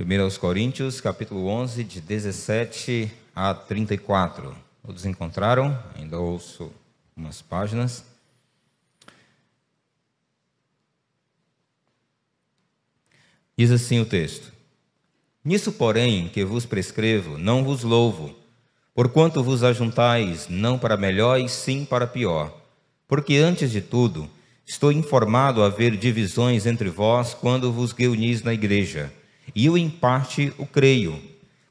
1 aos Coríntios, capítulo 11, de 17 a 34. Todos encontraram? Ainda ouço umas páginas. Diz assim o texto: Nisso, porém, que vos prescrevo, não vos louvo, porquanto vos ajuntais não para melhor e sim para pior. Porque antes de tudo, estou informado a haver divisões entre vós quando vos reunis na igreja e eu, em parte, o creio,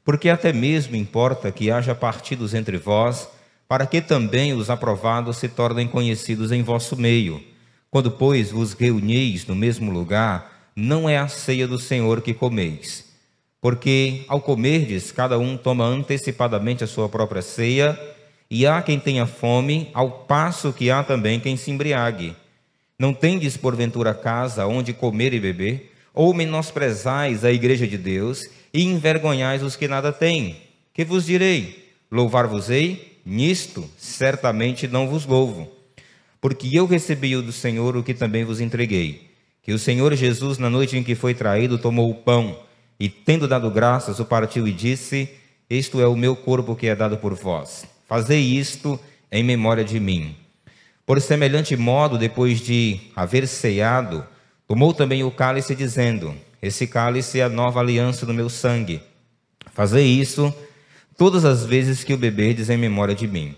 porque até mesmo importa que haja partidos entre vós, para que também os aprovados se tornem conhecidos em vosso meio. Quando, pois, vos reunis no mesmo lugar, não é a ceia do Senhor que comeis. Porque, ao comerdes, cada um toma antecipadamente a sua própria ceia, e há quem tenha fome, ao passo que há também quem se embriague. Não tendes, porventura, casa onde comer e beber? Ou menosprezais a igreja de Deus e envergonhais os que nada têm. Que vos direi? Louvar-vos-ei? Nisto certamente não vos louvo. Porque eu recebi do Senhor o que também vos entreguei. Que o Senhor Jesus, na noite em que foi traído, tomou o pão e, tendo dado graças, o partiu e disse: Isto é o meu corpo que é dado por vós. Fazei isto em memória de mim. Por semelhante modo, depois de haver ceado, Tomou também o cálice, dizendo: Esse cálice é a nova aliança do meu sangue. Fazei isso todas as vezes que o beberdes em memória de mim.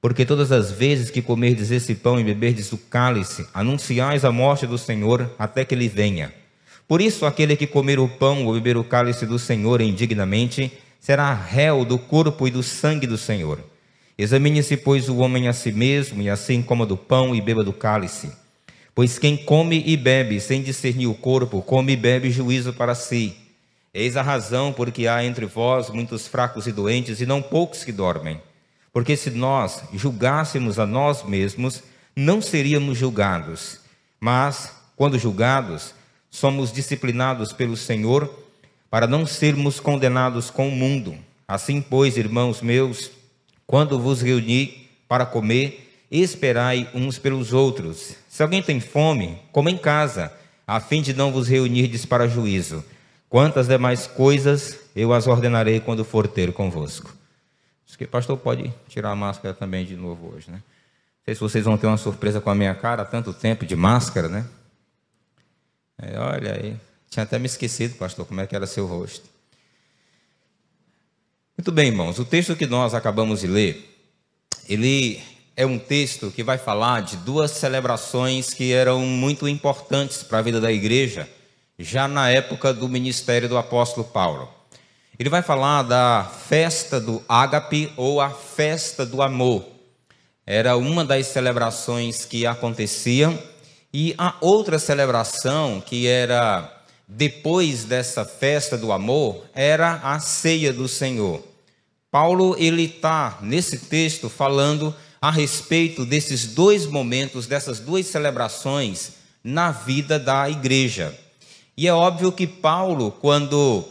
Porque todas as vezes que comerdes esse pão e beberdes o cálice, anunciais a morte do Senhor até que ele venha. Por isso, aquele que comer o pão ou beber o cálice do Senhor indignamente, será réu do corpo e do sangue do Senhor. Examine-se, pois, o homem a si mesmo, e assim coma do pão e beba do cálice. Pois quem come e bebe sem discernir o corpo, come e bebe juízo para si. Eis a razão por que há entre vós muitos fracos e doentes, e não poucos que dormem. Porque se nós julgássemos a nós mesmos, não seríamos julgados. Mas, quando julgados, somos disciplinados pelo Senhor, para não sermos condenados com o mundo. Assim, pois, irmãos meus, quando vos reuni para comer, esperai uns pelos outros. Se alguém tem fome, coma em casa, a fim de não vos reunirdes para juízo. Quantas demais coisas eu as ordenarei quando for ter convosco. Acho que o pastor pode tirar a máscara também de novo hoje, né? Não sei se vocês vão ter uma surpresa com a minha cara, tanto tempo de máscara, né? É, olha aí, tinha até me esquecido, pastor, como é que era seu rosto. Muito bem, irmãos, o texto que nós acabamos de ler, ele é um texto que vai falar de duas celebrações que eram muito importantes para a vida da igreja, já na época do ministério do apóstolo Paulo. Ele vai falar da festa do ágape ou a festa do amor. Era uma das celebrações que aconteciam e a outra celebração que era depois dessa festa do amor era a ceia do Senhor. Paulo ele está nesse texto falando a respeito desses dois momentos, dessas duas celebrações na vida da igreja. E é óbvio que Paulo, quando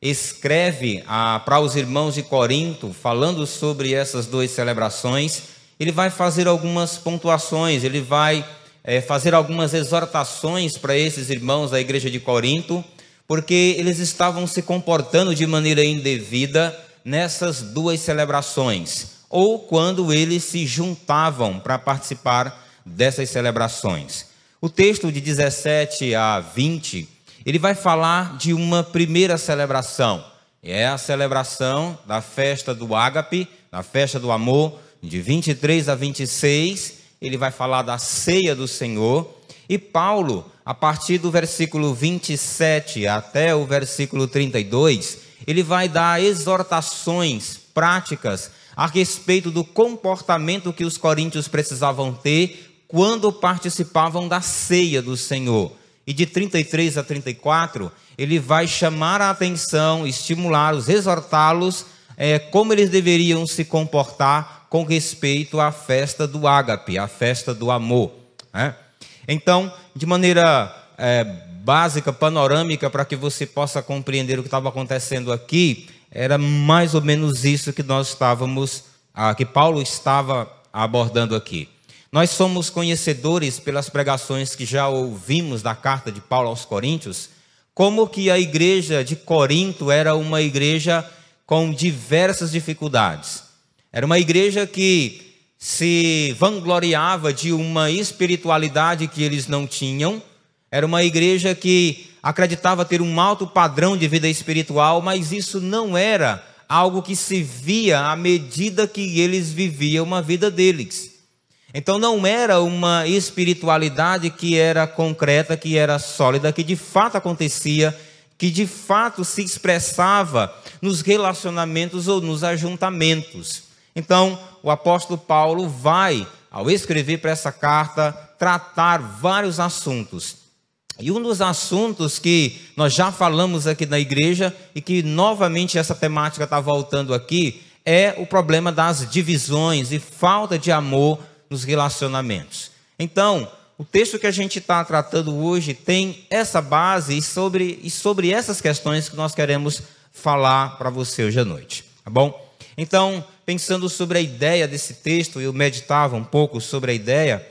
escreve para os irmãos de Corinto, falando sobre essas duas celebrações, ele vai fazer algumas pontuações, ele vai é, fazer algumas exortações para esses irmãos da igreja de Corinto, porque eles estavam se comportando de maneira indevida nessas duas celebrações ou quando eles se juntavam para participar dessas celebrações. O texto de 17 a 20, ele vai falar de uma primeira celebração. É a celebração da festa do ágape, da festa do amor, de 23 a 26, ele vai falar da ceia do Senhor. E Paulo, a partir do versículo 27 até o versículo 32, ele vai dar exortações práticas a respeito do comportamento que os coríntios precisavam ter quando participavam da ceia do Senhor. E de 33 a 34, ele vai chamar a atenção, estimulá-los, exortá-los, é, como eles deveriam se comportar com respeito à festa do ágape, a festa do amor. Né? Então, de maneira é, básica, panorâmica, para que você possa compreender o que estava acontecendo aqui, era mais ou menos isso que nós estávamos, ah, que Paulo estava abordando aqui. Nós somos conhecedores pelas pregações que já ouvimos da carta de Paulo aos Coríntios, como que a igreja de Corinto era uma igreja com diversas dificuldades. Era uma igreja que se vangloriava de uma espiritualidade que eles não tinham. Era uma igreja que acreditava ter um alto padrão de vida espiritual, mas isso não era algo que se via à medida que eles viviam uma vida deles. Então não era uma espiritualidade que era concreta, que era sólida, que de fato acontecia, que de fato se expressava nos relacionamentos ou nos ajuntamentos. Então, o apóstolo Paulo vai, ao escrever para essa carta, tratar vários assuntos. E um dos assuntos que nós já falamos aqui na igreja e que novamente essa temática está voltando aqui é o problema das divisões e falta de amor nos relacionamentos. Então, o texto que a gente está tratando hoje tem essa base e sobre, e sobre essas questões que nós queremos falar para você hoje à noite, tá bom? Então, pensando sobre a ideia desse texto, eu meditava um pouco sobre a ideia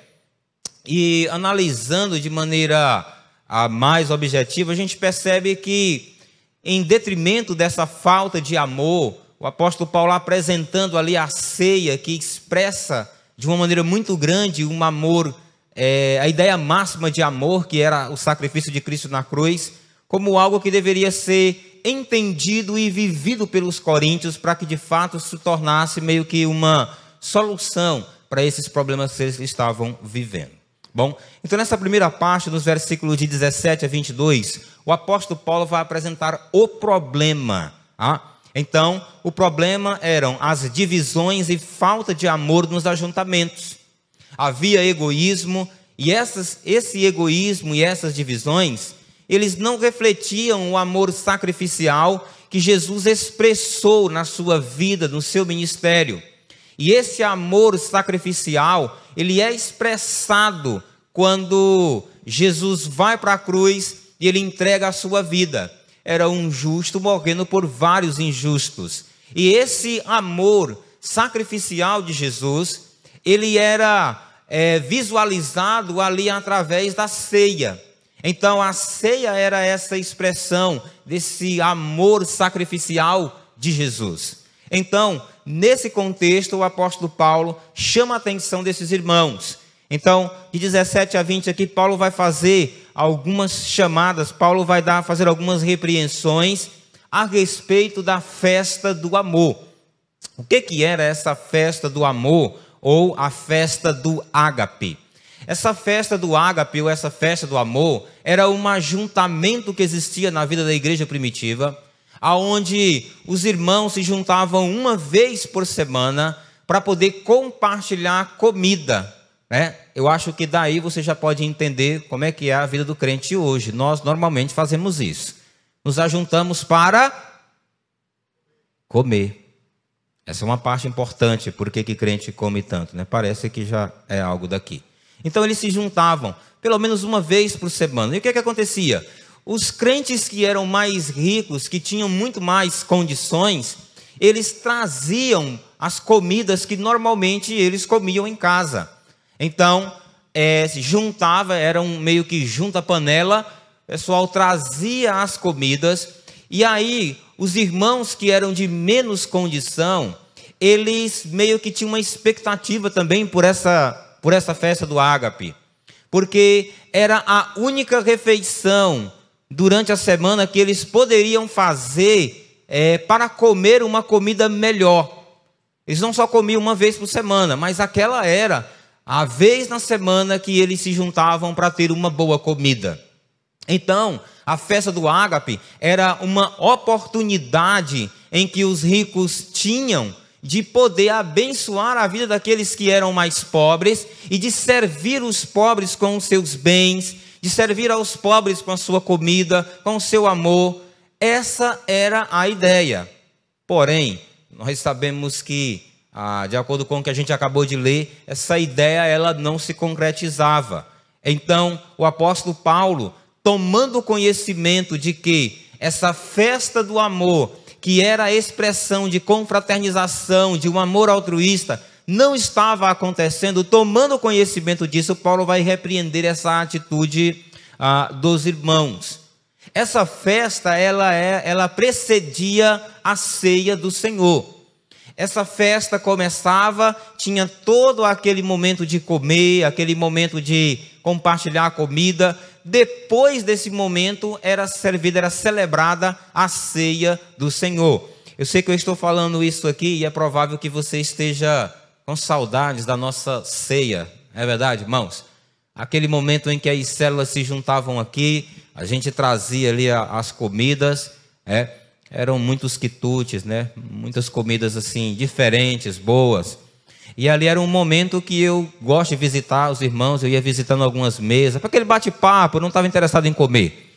e analisando de maneira a mais objetiva, a gente percebe que, em detrimento dessa falta de amor, o apóstolo Paulo apresentando ali a ceia que expressa de uma maneira muito grande um amor, é, a ideia máxima de amor, que era o sacrifício de Cristo na cruz, como algo que deveria ser entendido e vivido pelos coríntios para que de fato se tornasse meio que uma solução para esses problemas que eles estavam vivendo. Bom, então nessa primeira parte, nos versículos de 17 a 22, o apóstolo Paulo vai apresentar o problema. Ah? Então, o problema eram as divisões e falta de amor nos ajuntamentos. Havia egoísmo, e essas, esse egoísmo e essas divisões, eles não refletiam o amor sacrificial que Jesus expressou na sua vida, no seu ministério. E esse amor sacrificial, ele é expressado quando Jesus vai para a cruz e ele entrega a sua vida era um justo morrendo por vários injustos. E esse amor sacrificial de Jesus, ele era é, visualizado ali através da ceia. Então a ceia era essa expressão desse amor sacrificial de Jesus. Então, nesse contexto, o apóstolo Paulo chama a atenção desses irmãos. Então, de 17 a 20 aqui, Paulo vai fazer algumas chamadas, Paulo vai dar, fazer algumas repreensões a respeito da festa do amor. O que, que era essa festa do amor ou a festa do ágape? Essa festa do ágape ou essa festa do amor era um ajuntamento que existia na vida da igreja primitiva, aonde os irmãos se juntavam uma vez por semana para poder compartilhar comida, né? Eu acho que daí você já pode entender como é que é a vida do crente hoje. Nós normalmente fazemos isso. Nos ajuntamos para comer. Essa é uma parte importante, porque que crente come tanto, né? Parece que já é algo daqui. Então eles se juntavam pelo menos uma vez por semana. E o que, é que acontecia? Os crentes que eram mais ricos, que tinham muito mais condições, eles traziam as comidas que normalmente eles comiam em casa. Então, é, se juntava, era um meio que junta panela, o pessoal trazia as comidas, e aí os irmãos que eram de menos condição, eles meio que tinham uma expectativa também por essa, por essa festa do ágape, porque era a única refeição durante a semana que eles poderiam fazer é, para comer uma comida melhor. Eles não só comiam uma vez por semana, mas aquela era a vez na semana que eles se juntavam para ter uma boa comida. Então, a festa do ágape era uma oportunidade em que os ricos tinham de poder abençoar a vida daqueles que eram mais pobres e de servir os pobres com os seus bens, de servir aos pobres com a sua comida, com o seu amor. Essa era a ideia. Porém, nós sabemos que ah, de acordo com o que a gente acabou de ler, essa ideia ela não se concretizava. Então, o apóstolo Paulo, tomando conhecimento de que essa festa do amor, que era a expressão de confraternização, de um amor altruísta, não estava acontecendo, tomando conhecimento disso, Paulo vai repreender essa atitude ah, dos irmãos. Essa festa, ela, é, ela precedia a ceia do Senhor. Essa festa começava, tinha todo aquele momento de comer, aquele momento de compartilhar a comida. Depois desse momento era servida, era celebrada a ceia do Senhor. Eu sei que eu estou falando isso aqui e é provável que você esteja com saudades da nossa ceia. É verdade, irmãos? Aquele momento em que as células se juntavam aqui, a gente trazia ali as comidas, é, eram muitos quitutes, né? Muitas comidas assim diferentes, boas. E ali era um momento que eu gosto de visitar os irmãos, eu ia visitando algumas mesas, para aquele bate-papo, não estava interessado em comer.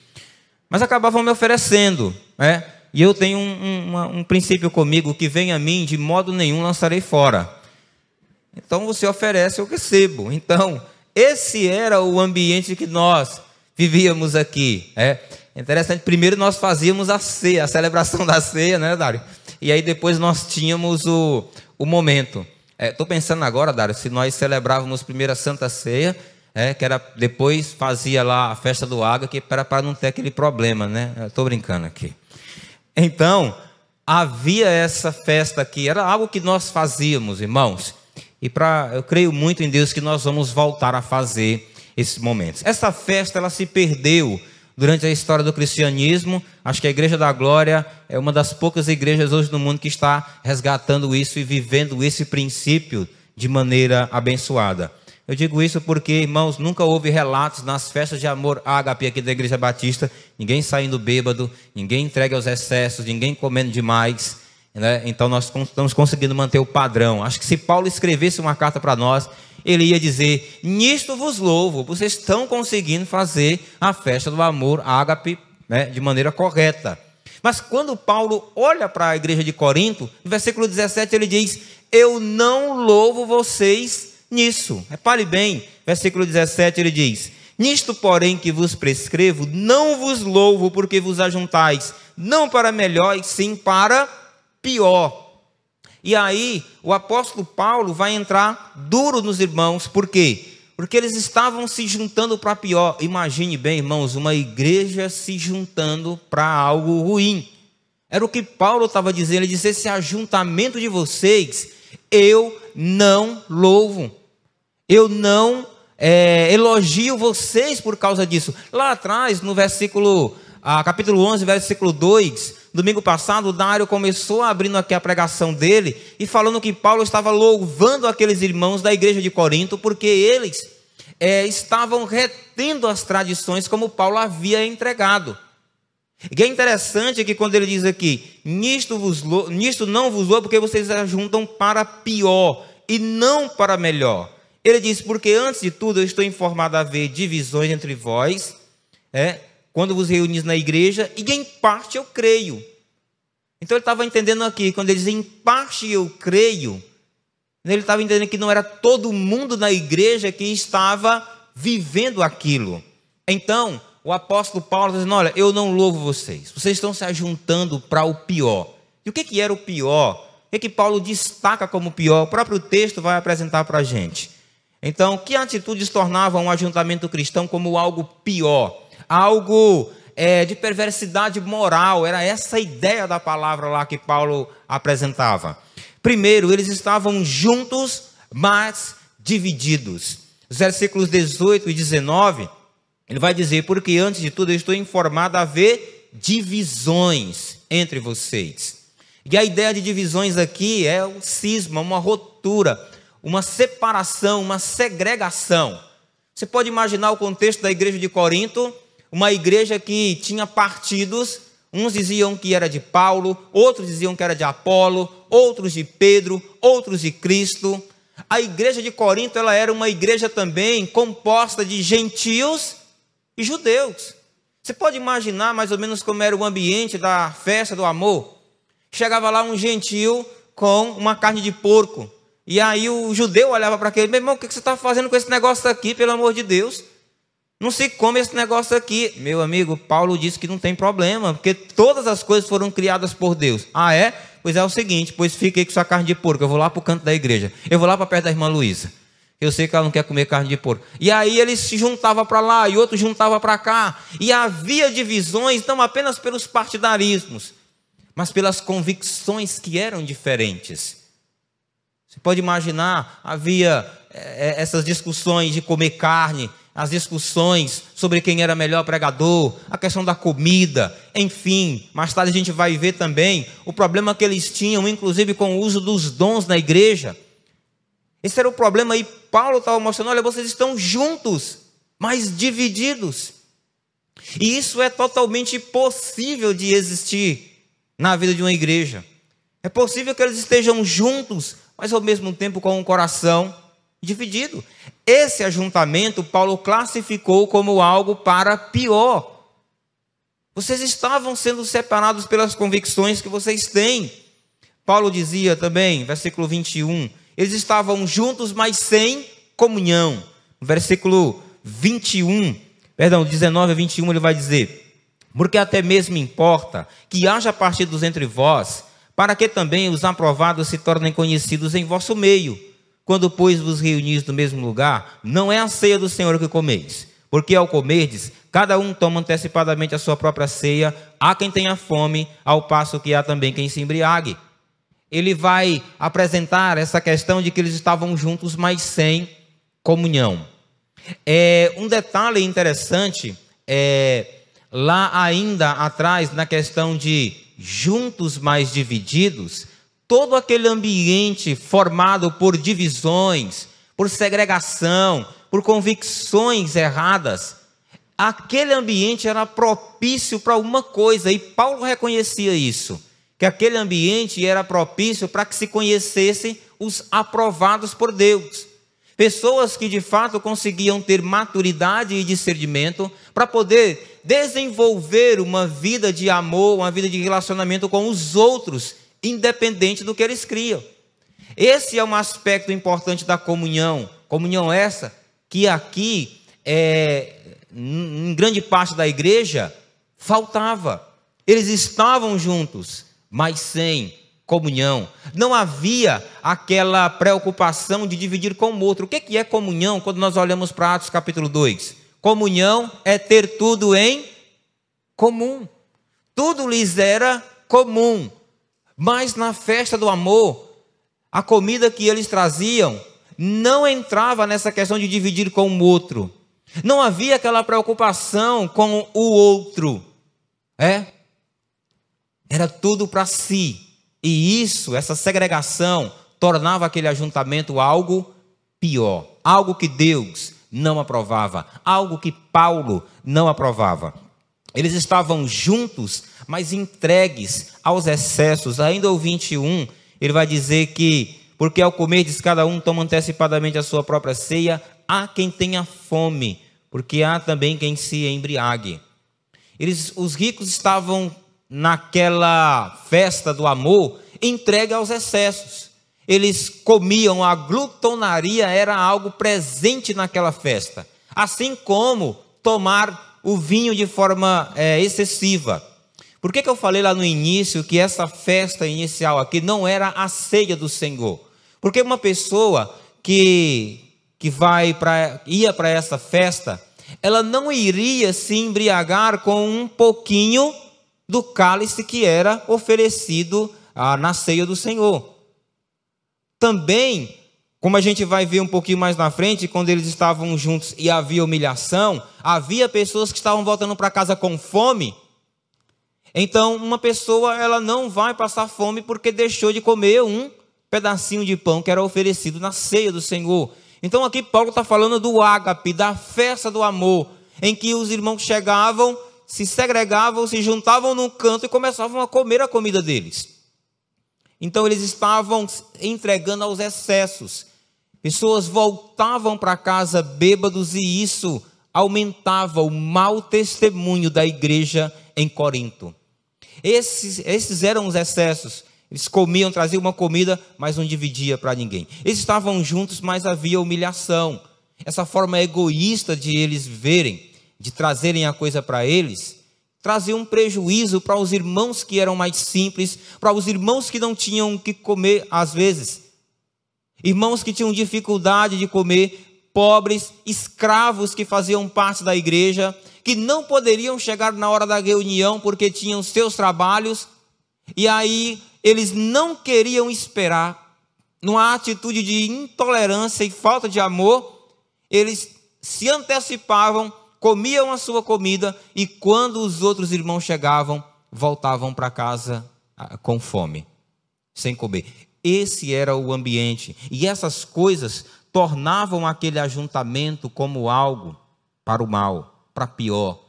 Mas acabavam me oferecendo, né? E eu tenho um, um, um princípio comigo que vem a mim, de modo nenhum lançarei fora. Então você oferece, eu recebo. Então, esse era o ambiente que nós vivíamos aqui. É interessante, primeiro nós fazíamos a ceia, a celebração da ceia, né, Dário? E aí depois nós tínhamos o, o momento. Estou é, pensando agora, Dário, se nós celebrávamos primeiro a Santa Ceia, é, que era depois fazia lá a festa do água, que era para não ter aquele problema, né? Estou brincando aqui. Então, havia essa festa aqui, era algo que nós fazíamos, irmãos. E para eu creio muito em Deus que nós vamos voltar a fazer esses momentos. Essa festa ela se perdeu durante a história do cristianismo. Acho que a Igreja da Glória é uma das poucas igrejas hoje no mundo que está resgatando isso e vivendo esse princípio de maneira abençoada. Eu digo isso porque, irmãos, nunca houve relatos nas festas de amor ágape aqui da Igreja Batista, ninguém saindo bêbado, ninguém entregue aos excessos, ninguém comendo demais. Né? Então nós estamos conseguindo manter o padrão. Acho que se Paulo escrevesse uma carta para nós, ele ia dizer: Nisto vos louvo, vocês estão conseguindo fazer a festa do amor ágape né, de maneira correta. Mas quando Paulo olha para a igreja de Corinto, no versículo 17 ele diz: Eu não louvo vocês nisso. Repare bem, versículo 17 ele diz: Nisto, porém, que vos prescrevo, não vos louvo porque vos ajuntais, não para melhor, e sim para pior. E aí, o apóstolo Paulo vai entrar duro nos irmãos, por quê? Porque eles estavam se juntando para pior. Imagine bem, irmãos, uma igreja se juntando para algo ruim. Era o que Paulo estava dizendo. Ele disse: Esse ajuntamento de vocês, eu não louvo. Eu não é, elogio vocês por causa disso. Lá atrás, no versículo, ah, capítulo 11, versículo 2, domingo passado, Dário começou abrindo aqui a pregação dele e falando que Paulo estava louvando aqueles irmãos da igreja de Corinto, porque eles é, estavam retendo as tradições como Paulo havia entregado. E é interessante que quando ele diz aqui, nisto, vos, nisto não vos louvo, porque vocês ajuntam para pior e não para melhor. Ele diz: Porque antes de tudo eu estou informado a haver divisões entre vós, é, quando vos reunis na igreja, e em parte eu creio. Então ele estava entendendo aqui, quando ele diz em parte eu creio, ele estava entendendo que não era todo mundo na igreja que estava vivendo aquilo. Então, o apóstolo Paulo está dizendo: Olha, eu não louvo vocês, vocês estão se ajuntando para o pior. E o que, que era o pior? O que, que Paulo destaca como pior? O próprio texto vai apresentar para a gente. Então, que atitudes tornavam um ajuntamento cristão como algo pior? Algo é, de perversidade moral. Era essa a ideia da palavra lá que Paulo apresentava. Primeiro, eles estavam juntos, mas divididos. Os versículos 18 e 19, ele vai dizer: Porque antes de tudo eu estou informado a haver divisões entre vocês. E a ideia de divisões aqui é um cisma, uma rotura uma separação, uma segregação. Você pode imaginar o contexto da igreja de Corinto, uma igreja que tinha partidos, uns diziam que era de Paulo, outros diziam que era de Apolo, outros de Pedro, outros de Cristo. A igreja de Corinto ela era uma igreja também composta de gentios e judeus. Você pode imaginar mais ou menos como era o ambiente da festa do amor? Chegava lá um gentio com uma carne de porco, e aí o judeu olhava para aquele, meu irmão, o que você está fazendo com esse negócio aqui, pelo amor de Deus? Não se come esse negócio aqui. Meu amigo, Paulo disse que não tem problema, porque todas as coisas foram criadas por Deus. Ah, é? Pois é o seguinte, pois fique aí com sua carne de porco, eu vou lá para o canto da igreja. Eu vou lá para perto da irmã Luísa. Eu sei que ela não quer comer carne de porco. E aí eles se juntavam para lá e outro juntava para cá. E havia divisões não apenas pelos partidarismos, mas pelas convicções que eram diferentes. Você pode imaginar, havia é, essas discussões de comer carne, as discussões sobre quem era melhor pregador, a questão da comida, enfim. Mais tarde a gente vai ver também o problema que eles tinham, inclusive com o uso dos dons na igreja. Esse era o problema, e Paulo estava mostrando: olha, vocês estão juntos, mas divididos. E isso é totalmente possível de existir na vida de uma igreja. É possível que eles estejam juntos, mas ao mesmo tempo com um coração dividido. Esse ajuntamento Paulo classificou como algo para pior. Vocês estavam sendo separados pelas convicções que vocês têm. Paulo dizia também, versículo 21, eles estavam juntos, mas sem comunhão. versículo 21, perdão, 19 a 21, ele vai dizer: Porque até mesmo importa que haja partidos entre vós, para que também os aprovados se tornem conhecidos em vosso meio. Quando, pois, vos reunis no mesmo lugar, não é a ceia do Senhor que comeis. Porque ao comerdes, cada um toma antecipadamente a sua própria ceia, há quem tenha fome, ao passo que há também quem se embriague ele vai apresentar essa questão de que eles estavam juntos, mas sem comunhão. É, um detalhe interessante é lá ainda atrás, na questão de juntos, mas divididos, todo aquele ambiente formado por divisões, por segregação, por convicções erradas, aquele ambiente era propício para uma coisa, e Paulo reconhecia isso que aquele ambiente era propício para que se conhecessem os aprovados por Deus. Pessoas que de fato conseguiam ter maturidade e discernimento para poder desenvolver uma vida de amor, uma vida de relacionamento com os outros, independente do que eles criam. Esse é um aspecto importante da comunhão. Comunhão essa que aqui, é, em grande parte da igreja, faltava. Eles estavam juntos, mas sem comunhão. Não havia aquela preocupação de dividir com o outro. O que é comunhão quando nós olhamos para Atos capítulo 2? Comunhão é ter tudo em comum. Tudo lhes era comum. Mas na festa do amor, a comida que eles traziam não entrava nessa questão de dividir com o outro. Não havia aquela preocupação com o outro. É? Era tudo para si. E isso, essa segregação, tornava aquele ajuntamento algo pior, algo que Deus não aprovava, algo que Paulo não aprovava. Eles estavam juntos, mas entregues aos excessos. Ainda o 21, ele vai dizer que, porque ao comer diz cada um toma antecipadamente a sua própria ceia, há quem tenha fome, porque há também quem se embriague. Eles, os ricos estavam naquela festa do amor, entregue aos excessos. Eles comiam, a glutonaria era algo presente naquela festa. Assim como tomar o vinho de forma é, excessiva. Por que, que eu falei lá no início que essa festa inicial aqui não era a ceia do Senhor? Porque uma pessoa que, que vai pra, ia para essa festa, ela não iria se embriagar com um pouquinho do cálice que era oferecido ah, na ceia do Senhor. Também, como a gente vai ver um pouquinho mais na frente, quando eles estavam juntos e havia humilhação, havia pessoas que estavam voltando para casa com fome. Então, uma pessoa ela não vai passar fome porque deixou de comer um pedacinho de pão que era oferecido na ceia do Senhor. Então, aqui Paulo está falando do ágape, da festa do amor, em que os irmãos chegavam se segregavam, se juntavam num canto e começavam a comer a comida deles. Então eles estavam entregando aos excessos. Pessoas voltavam para casa bêbados e isso aumentava o mau testemunho da igreja em Corinto. Esses, esses eram os excessos. Eles comiam, traziam uma comida, mas não dividia para ninguém. Eles estavam juntos, mas havia humilhação. Essa forma egoísta de eles verem de trazerem a coisa para eles, trazia um prejuízo para os irmãos que eram mais simples, para os irmãos que não tinham o que comer às vezes. irmãos que tinham dificuldade de comer, pobres, escravos que faziam parte da igreja, que não poderiam chegar na hora da reunião porque tinham seus trabalhos, e aí eles não queriam esperar, numa atitude de intolerância e falta de amor, eles se antecipavam, comiam a sua comida e quando os outros irmãos chegavam, voltavam para casa ah, com fome, sem comer. Esse era o ambiente. E essas coisas tornavam aquele ajuntamento como algo para o mal, para pior.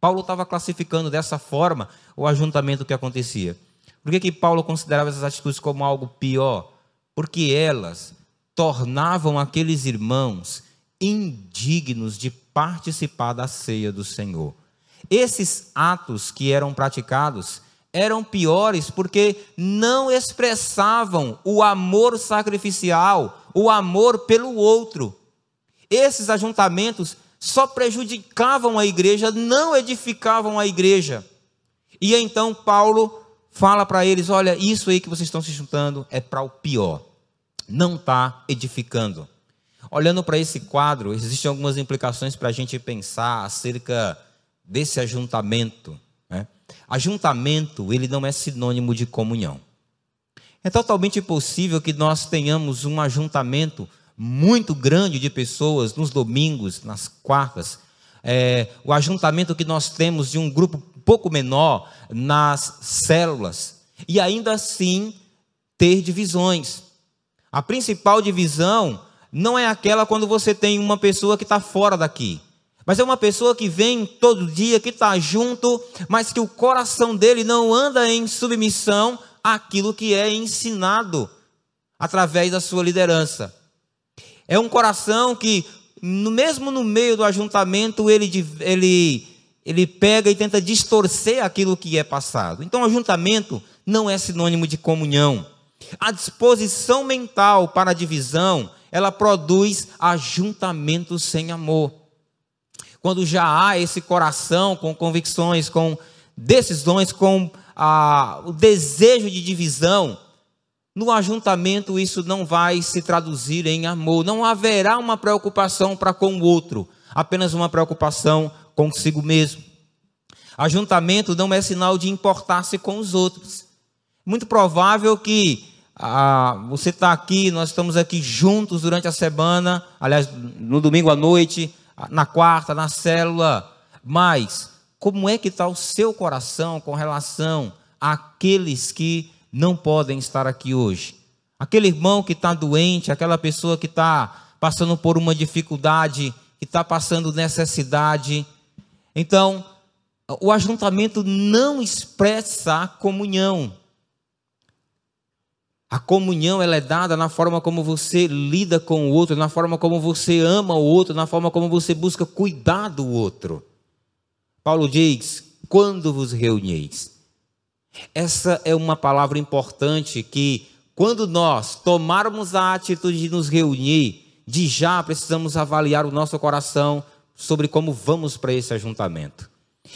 Paulo estava classificando dessa forma o ajuntamento que acontecia. Por que, que Paulo considerava essas atitudes como algo pior? Porque elas tornavam aqueles irmãos indignos de participar da ceia do Senhor. Esses atos que eram praticados eram piores porque não expressavam o amor sacrificial, o amor pelo outro. Esses ajuntamentos só prejudicavam a igreja, não edificavam a igreja. E então Paulo fala para eles: olha, isso aí que vocês estão se juntando é para o pior, não está edificando. Olhando para esse quadro, existem algumas implicações para a gente pensar acerca desse ajuntamento. Né? Ajuntamento, ele não é sinônimo de comunhão. É totalmente possível que nós tenhamos um ajuntamento muito grande de pessoas nos domingos, nas quartas. É, o ajuntamento que nós temos de um grupo pouco menor nas células e ainda assim ter divisões. A principal divisão não é aquela quando você tem uma pessoa que está fora daqui, mas é uma pessoa que vem todo dia, que está junto, mas que o coração dele não anda em submissão àquilo que é ensinado através da sua liderança. É um coração que, mesmo no meio do ajuntamento, ele, ele ele pega e tenta distorcer aquilo que é passado. Então, ajuntamento não é sinônimo de comunhão. A disposição mental para a divisão, ela produz ajuntamento sem amor. Quando já há esse coração com convicções, com decisões, com ah, o desejo de divisão, no ajuntamento isso não vai se traduzir em amor. Não haverá uma preocupação para com o outro, apenas uma preocupação consigo mesmo. Ajuntamento não é sinal de importar-se com os outros. Muito provável que ah, você está aqui, nós estamos aqui juntos durante a semana, aliás, no domingo à noite, na quarta, na célula, mas como é que está o seu coração com relação àqueles que não podem estar aqui hoje? Aquele irmão que está doente, aquela pessoa que está passando por uma dificuldade, que está passando necessidade, então, o ajuntamento não expressa a comunhão. A comunhão ela é dada na forma como você lida com o outro, na forma como você ama o outro, na forma como você busca cuidar do outro. Paulo diz: quando vos reunieis. Essa é uma palavra importante que, quando nós tomarmos a atitude de nos reunir, de já precisamos avaliar o nosso coração, sobre como vamos para esse ajuntamento.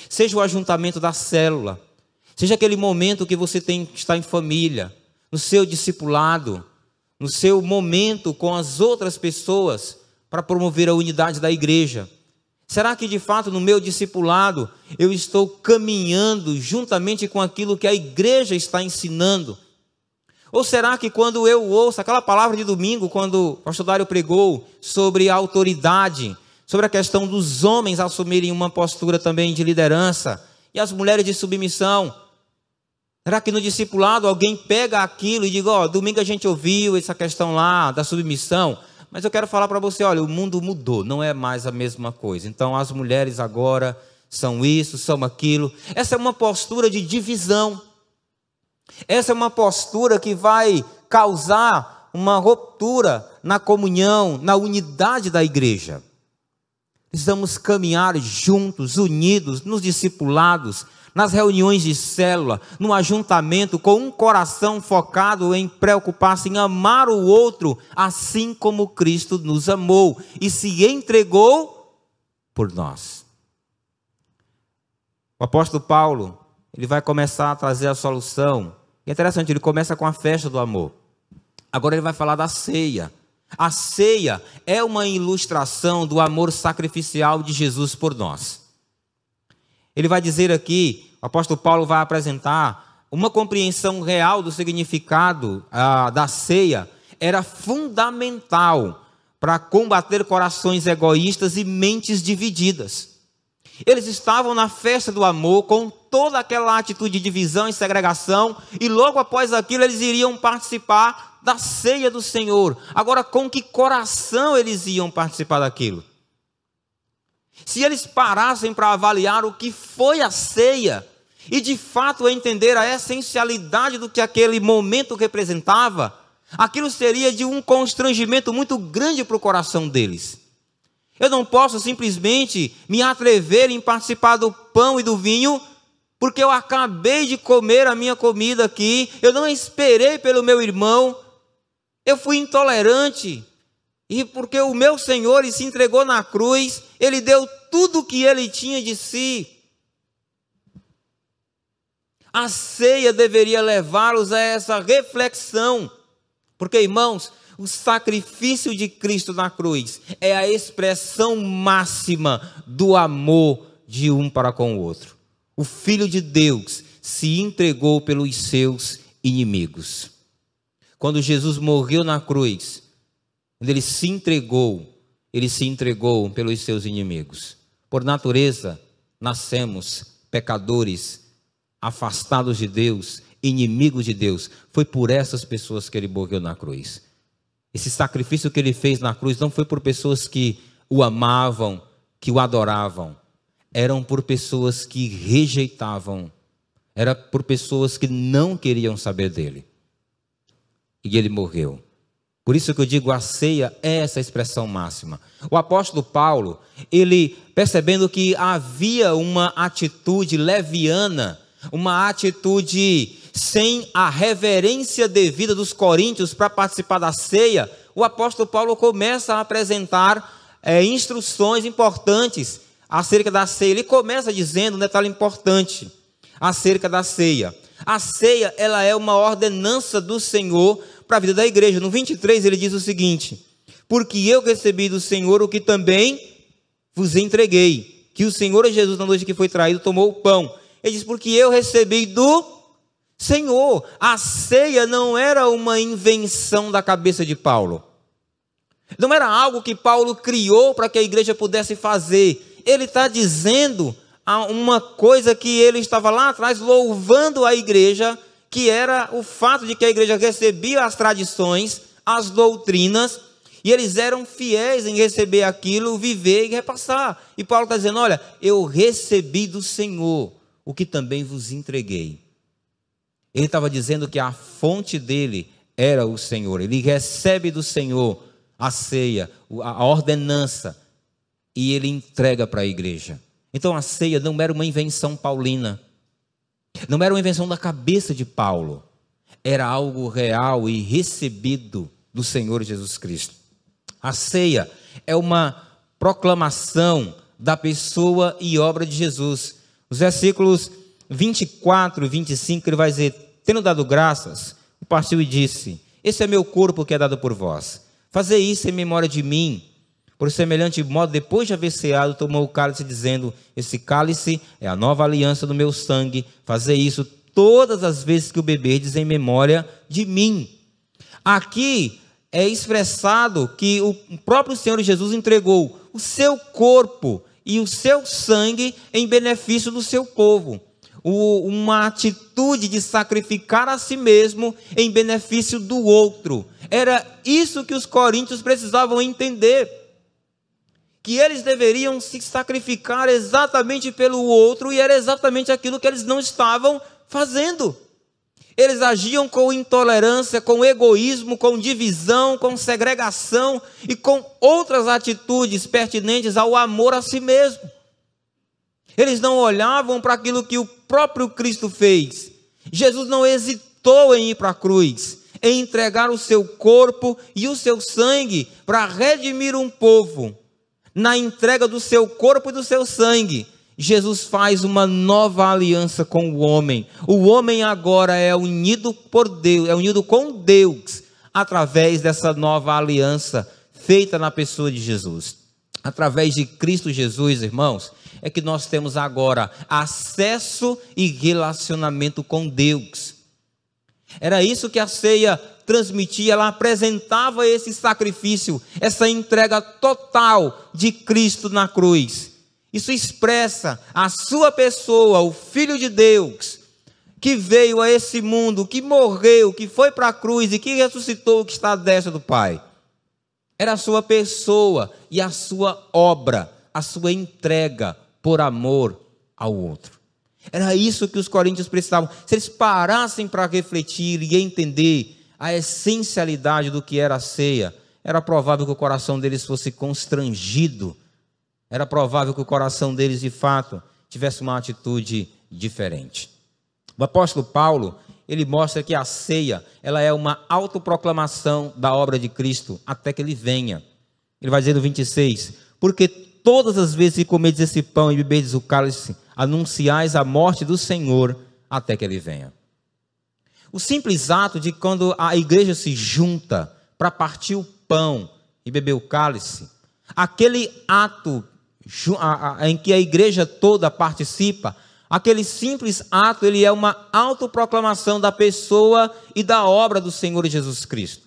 Seja o ajuntamento da célula, seja aquele momento que você tem que estar em família, no seu discipulado, no seu momento com as outras pessoas para promover a unidade da igreja. Será que de fato no meu discipulado eu estou caminhando juntamente com aquilo que a igreja está ensinando? Ou será que quando eu ouço aquela palavra de domingo, quando o pastor Dário pregou sobre a autoridade, sobre a questão dos homens assumirem uma postura também de liderança e as mulheres de submissão. Será que no discipulado alguém pega aquilo e diz: Ó, oh, domingo a gente ouviu essa questão lá da submissão, mas eu quero falar para você: olha, o mundo mudou, não é mais a mesma coisa. Então as mulheres agora são isso, são aquilo. Essa é uma postura de divisão. Essa é uma postura que vai causar uma ruptura na comunhão, na unidade da igreja. Precisamos caminhar juntos, unidos, nos discipulados, nas reuniões de célula, no ajuntamento, com um coração focado em preocupar-se em amar o outro, assim como Cristo nos amou e se entregou por nós. O apóstolo Paulo, ele vai começar a trazer a solução. É interessante, ele começa com a festa do amor. Agora ele vai falar da ceia. A ceia é uma ilustração do amor sacrificial de Jesus por nós. Ele vai dizer aqui, o apóstolo Paulo vai apresentar uma compreensão real do significado ah, da ceia, era fundamental para combater corações egoístas e mentes divididas. Eles estavam na festa do amor com toda aquela atitude de divisão e segregação, e logo após aquilo eles iriam participar da ceia do Senhor. Agora, com que coração eles iam participar daquilo? Se eles parassem para avaliar o que foi a ceia e de fato entender a essencialidade do que aquele momento representava, aquilo seria de um constrangimento muito grande para o coração deles. Eu não posso simplesmente me atrever em participar do pão e do vinho, porque eu acabei de comer a minha comida aqui, eu não esperei pelo meu irmão, eu fui intolerante, e porque o meu Senhor se entregou na cruz, ele deu tudo o que ele tinha de si. A ceia deveria levá-los a essa reflexão, porque irmãos, o sacrifício de Cristo na cruz é a expressão máxima do amor de um para com o outro. O Filho de Deus se entregou pelos seus inimigos. Quando Jesus morreu na cruz, quando ele se entregou, ele se entregou pelos seus inimigos. Por natureza, nascemos pecadores, afastados de Deus, inimigos de Deus. Foi por essas pessoas que ele morreu na cruz. Esse sacrifício que ele fez na cruz não foi por pessoas que o amavam, que o adoravam. Eram por pessoas que rejeitavam. Era por pessoas que não queriam saber dele. E ele morreu. Por isso que eu digo, a ceia é essa expressão máxima. O apóstolo Paulo, ele percebendo que havia uma atitude leviana, uma atitude sem a reverência devida dos coríntios para participar da ceia, o apóstolo Paulo começa a apresentar é, instruções importantes acerca da ceia. Ele começa dizendo um detalhe importante acerca da ceia. A ceia, ela é uma ordenança do Senhor para a vida da igreja. No 23 ele diz o seguinte: Porque eu recebi do Senhor o que também vos entreguei, que o Senhor Jesus na noite que foi traído tomou o pão. Ele diz: Porque eu recebi do Senhor, a ceia não era uma invenção da cabeça de Paulo. Não era algo que Paulo criou para que a igreja pudesse fazer. Ele está dizendo uma coisa que ele estava lá atrás louvando a igreja, que era o fato de que a igreja recebia as tradições, as doutrinas, e eles eram fiéis em receber aquilo, viver e repassar. E Paulo está dizendo: Olha, eu recebi do Senhor o que também vos entreguei. Ele estava dizendo que a fonte dele era o Senhor. Ele recebe do Senhor a ceia, a ordenança, e ele entrega para a igreja. Então a ceia não era uma invenção paulina, não era uma invenção da cabeça de Paulo, era algo real e recebido do Senhor Jesus Cristo. A ceia é uma proclamação da pessoa e obra de Jesus. Os versículos 24 e 25, ele vai dizer: Tendo dado graças, partiu e disse: Esse é meu corpo que é dado por vós. Fazei isso em memória de mim. Por semelhante modo, depois de haver ceado, tomou o cálice, dizendo: Esse cálice é a nova aliança do meu sangue. Fazei isso todas as vezes que o beberdes em memória de mim. Aqui é expressado que o próprio Senhor Jesus entregou o seu corpo e o seu sangue em benefício do seu povo uma atitude de sacrificar a si mesmo em benefício do outro. Era isso que os coríntios precisavam entender. Que eles deveriam se sacrificar exatamente pelo outro, e era exatamente aquilo que eles não estavam fazendo. Eles agiam com intolerância, com egoísmo, com divisão, com segregação e com outras atitudes pertinentes ao amor a si mesmo. Eles não olhavam para aquilo que o próprio Cristo fez. Jesus não hesitou em ir para a cruz, em entregar o seu corpo e o seu sangue para redimir um povo. Na entrega do seu corpo e do seu sangue, Jesus faz uma nova aliança com o homem. O homem agora é unido por Deus, é unido com Deus através dessa nova aliança feita na pessoa de Jesus. Através de Cristo Jesus, irmãos, é que nós temos agora acesso e relacionamento com Deus. Era isso que a ceia transmitia, ela apresentava esse sacrifício, essa entrega total de Cristo na cruz. Isso expressa a sua pessoa, o Filho de Deus, que veio a esse mundo, que morreu, que foi para a cruz e que ressuscitou, que está à destra do Pai. Era a sua pessoa e a sua obra, a sua entrega por amor ao outro. Era isso que os coríntios precisavam. Se eles parassem para refletir e entender a essencialidade do que era a ceia, era provável que o coração deles fosse constrangido. Era provável que o coração deles, de fato, tivesse uma atitude diferente. O apóstolo Paulo, ele mostra que a ceia, ela é uma autoproclamação da obra de Cristo até que ele venha. Ele vai dizer no 26: "Porque todas as vezes que comedes esse pão e bebedes o cálice, anunciais a morte do Senhor até que ele venha." O simples ato de quando a igreja se junta para partir o pão e beber o cálice, aquele ato em que a igreja toda participa, aquele simples ato, ele é uma autoproclamação da pessoa e da obra do Senhor Jesus Cristo.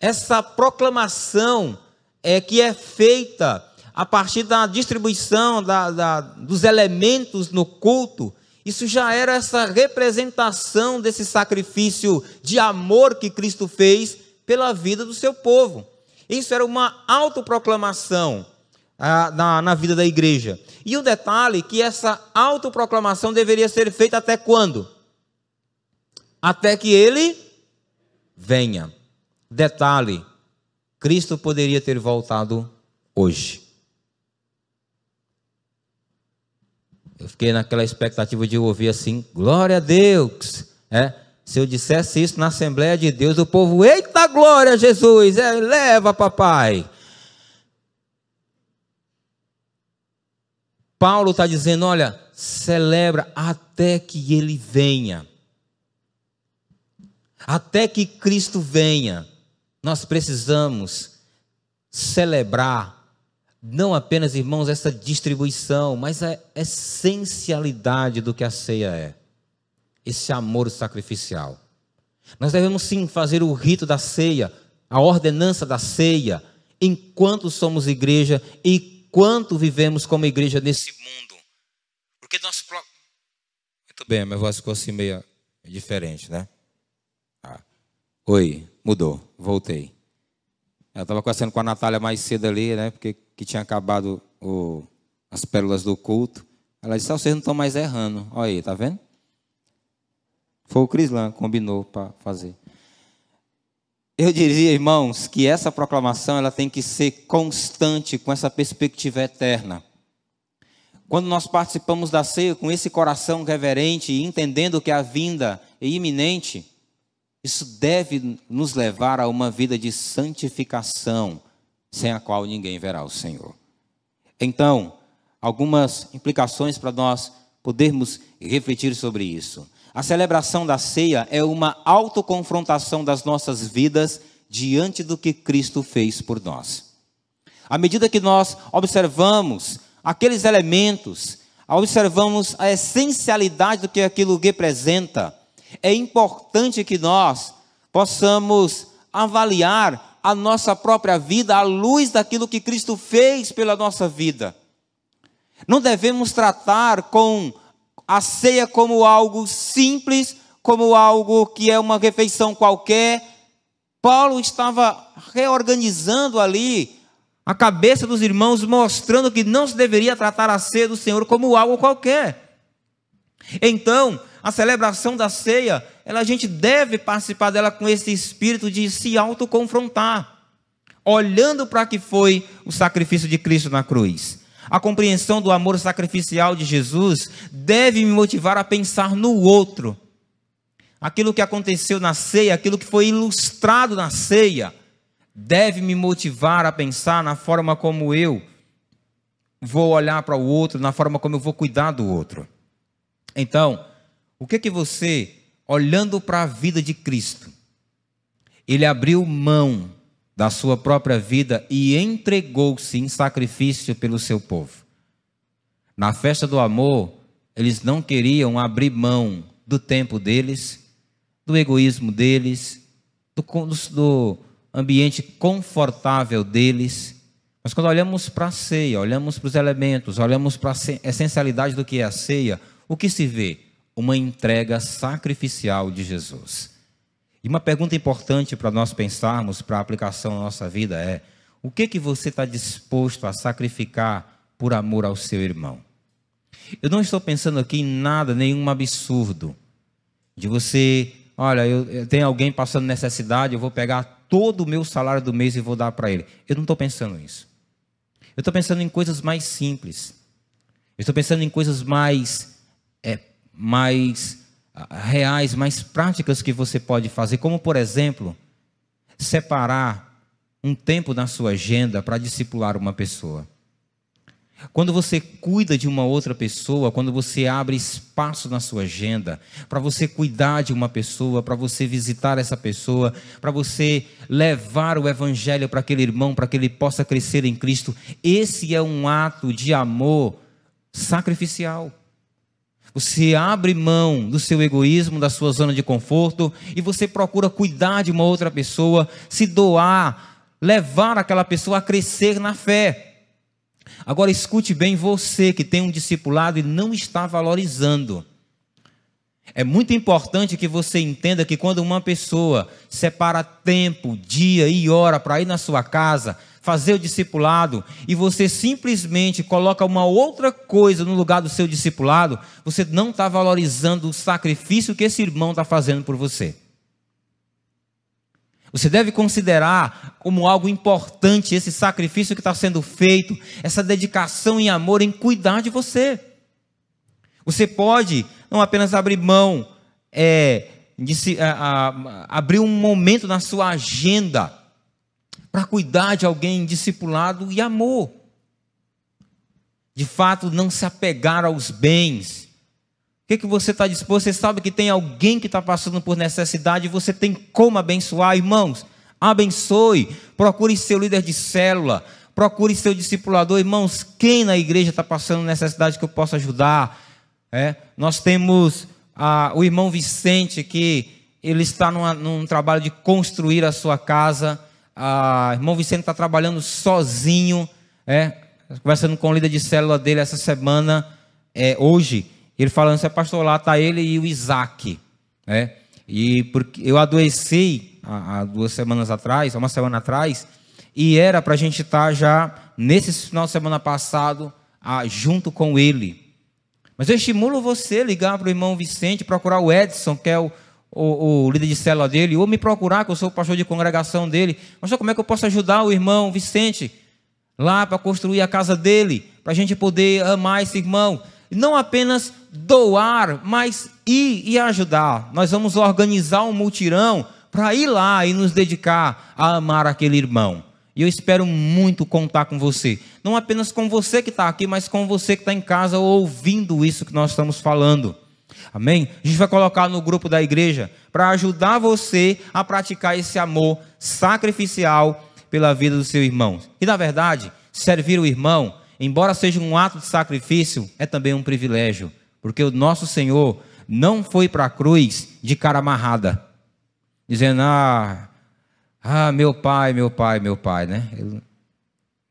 Essa proclamação é que é feita a partir da distribuição da, da, dos elementos no culto isso já era essa representação desse sacrifício de amor que Cristo fez pela vida do seu povo. Isso era uma autoproclamação ah, na, na vida da igreja. E o detalhe que essa autoproclamação deveria ser feita até quando? Até que ele venha. Detalhe: Cristo poderia ter voltado hoje. Eu fiquei naquela expectativa de ouvir assim, glória a Deus. É, se eu dissesse isso na Assembleia de Deus, o povo, eita glória, Jesus, é, leva, papai. Paulo está dizendo: olha, celebra até que ele venha. Até que Cristo venha, nós precisamos celebrar não apenas, irmãos, essa distribuição, mas a essencialidade do que a ceia é. Esse amor sacrificial. Nós devemos sim fazer o rito da ceia, a ordenança da ceia, enquanto somos igreja e quanto vivemos como igreja nesse mundo. Porque nós. Muito bem, minha voz ficou assim meio diferente, né? Ah. Oi, mudou, voltei. Eu estava conversando com a Natália mais cedo ali, né? Porque que tinha acabado o, as pérolas do culto. Ela disse: ah, vocês não estão mais errando. Olha aí, tá vendo? Foi o Crislan que combinou para fazer. Eu diria, irmãos, que essa proclamação ela tem que ser constante com essa perspectiva eterna. Quando nós participamos da ceia com esse coração reverente e entendendo que a vinda é iminente, isso deve nos levar a uma vida de santificação, sem a qual ninguém verá o Senhor. Então, algumas implicações para nós podermos refletir sobre isso. A celebração da ceia é uma autoconfrontação das nossas vidas diante do que Cristo fez por nós. À medida que nós observamos aqueles elementos, observamos a essencialidade do que aquilo representa, é importante que nós possamos avaliar a nossa própria vida à luz daquilo que Cristo fez pela nossa vida. Não devemos tratar com a ceia como algo simples, como algo que é uma refeição qualquer. Paulo estava reorganizando ali a cabeça dos irmãos, mostrando que não se deveria tratar a ceia do Senhor como algo qualquer. Então, a celebração da ceia, ela, a gente deve participar dela com esse espírito de se autoconfrontar, olhando para que foi o sacrifício de Cristo na cruz. A compreensão do amor sacrificial de Jesus deve me motivar a pensar no outro. Aquilo que aconteceu na ceia, aquilo que foi ilustrado na ceia, deve me motivar a pensar na forma como eu vou olhar para o outro, na forma como eu vou cuidar do outro. Então, o que é que você, olhando para a vida de Cristo, ele abriu mão da sua própria vida e entregou-se em sacrifício pelo seu povo. Na festa do amor, eles não queriam abrir mão do tempo deles, do egoísmo deles, do, do ambiente confortável deles. Mas quando olhamos para a ceia, olhamos para os elementos, olhamos para a essencialidade do que é a ceia, o que se vê? Uma entrega sacrificial de Jesus. E uma pergunta importante para nós pensarmos para a aplicação na nossa vida é: o que que você está disposto a sacrificar por amor ao seu irmão? Eu não estou pensando aqui em nada, nenhum absurdo, de você, olha, eu, eu tenho alguém passando necessidade, eu vou pegar todo o meu salário do mês e vou dar para ele. Eu não estou pensando nisso. Eu estou pensando em coisas mais simples. Eu estou pensando em coisas mais, é, mais ah, reais, mais práticas que você pode fazer, como por exemplo, separar um tempo na sua agenda para discipular uma pessoa. Quando você cuida de uma outra pessoa, quando você abre espaço na sua agenda para você cuidar de uma pessoa, para você visitar essa pessoa, para você levar o evangelho para aquele irmão, para que ele possa crescer em Cristo, esse é um ato de amor sacrificial. Você abre mão do seu egoísmo, da sua zona de conforto e você procura cuidar de uma outra pessoa, se doar, levar aquela pessoa a crescer na fé. Agora escute bem você que tem um discipulado e não está valorizando. É muito importante que você entenda que quando uma pessoa separa tempo, dia e hora para ir na sua casa, fazer o discipulado, e você simplesmente coloca uma outra coisa no lugar do seu discipulado, você não está valorizando o sacrifício que esse irmão está fazendo por você. Você deve considerar como algo importante esse sacrifício que está sendo feito, essa dedicação em amor em cuidar de você. Você pode não apenas abrir mão, é, se, a, a, abrir um momento na sua agenda para cuidar de alguém discipulado e amor. De fato, não se apegar aos bens, que, que você está disposto? Você sabe que tem alguém que está passando por necessidade e você tem como abençoar, irmãos? Abençoe, procure seu líder de célula, procure seu discipulador, irmãos. Quem na igreja está passando necessidade que eu possa ajudar? É, nós temos o irmão Vicente que ele está numa, num trabalho de construir a sua casa. O irmão Vicente está trabalhando sozinho, é, conversando com o líder de célula dele essa semana, é, hoje. Ele falando assim, pastor, lá está ele e o Isaac. Né? E porque eu adoeci há, há duas semanas atrás, há uma semana atrás, e era para a gente estar tá já nesse final de semana passado, ah, junto com ele. Mas eu estimulo você a ligar para o irmão Vicente, procurar o Edson, que é o, o, o, líder de célula dele, ou me procurar, que eu sou o pastor de congregação dele. Mas como é que eu posso ajudar o irmão Vicente lá para construir a casa dele, para a gente poder amar esse irmão? não apenas doar, mas ir e ajudar. Nós vamos organizar um multirão para ir lá e nos dedicar a amar aquele irmão. E eu espero muito contar com você. Não apenas com você que está aqui, mas com você que está em casa ouvindo isso que nós estamos falando. Amém? A gente vai colocar no grupo da igreja para ajudar você a praticar esse amor sacrificial pela vida do seu irmão. E na verdade, servir o irmão embora seja um ato de sacrifício, é também um privilégio, porque o nosso Senhor não foi para a cruz de cara amarrada, dizendo: ah, ah, meu pai, meu pai, meu pai, né? Ele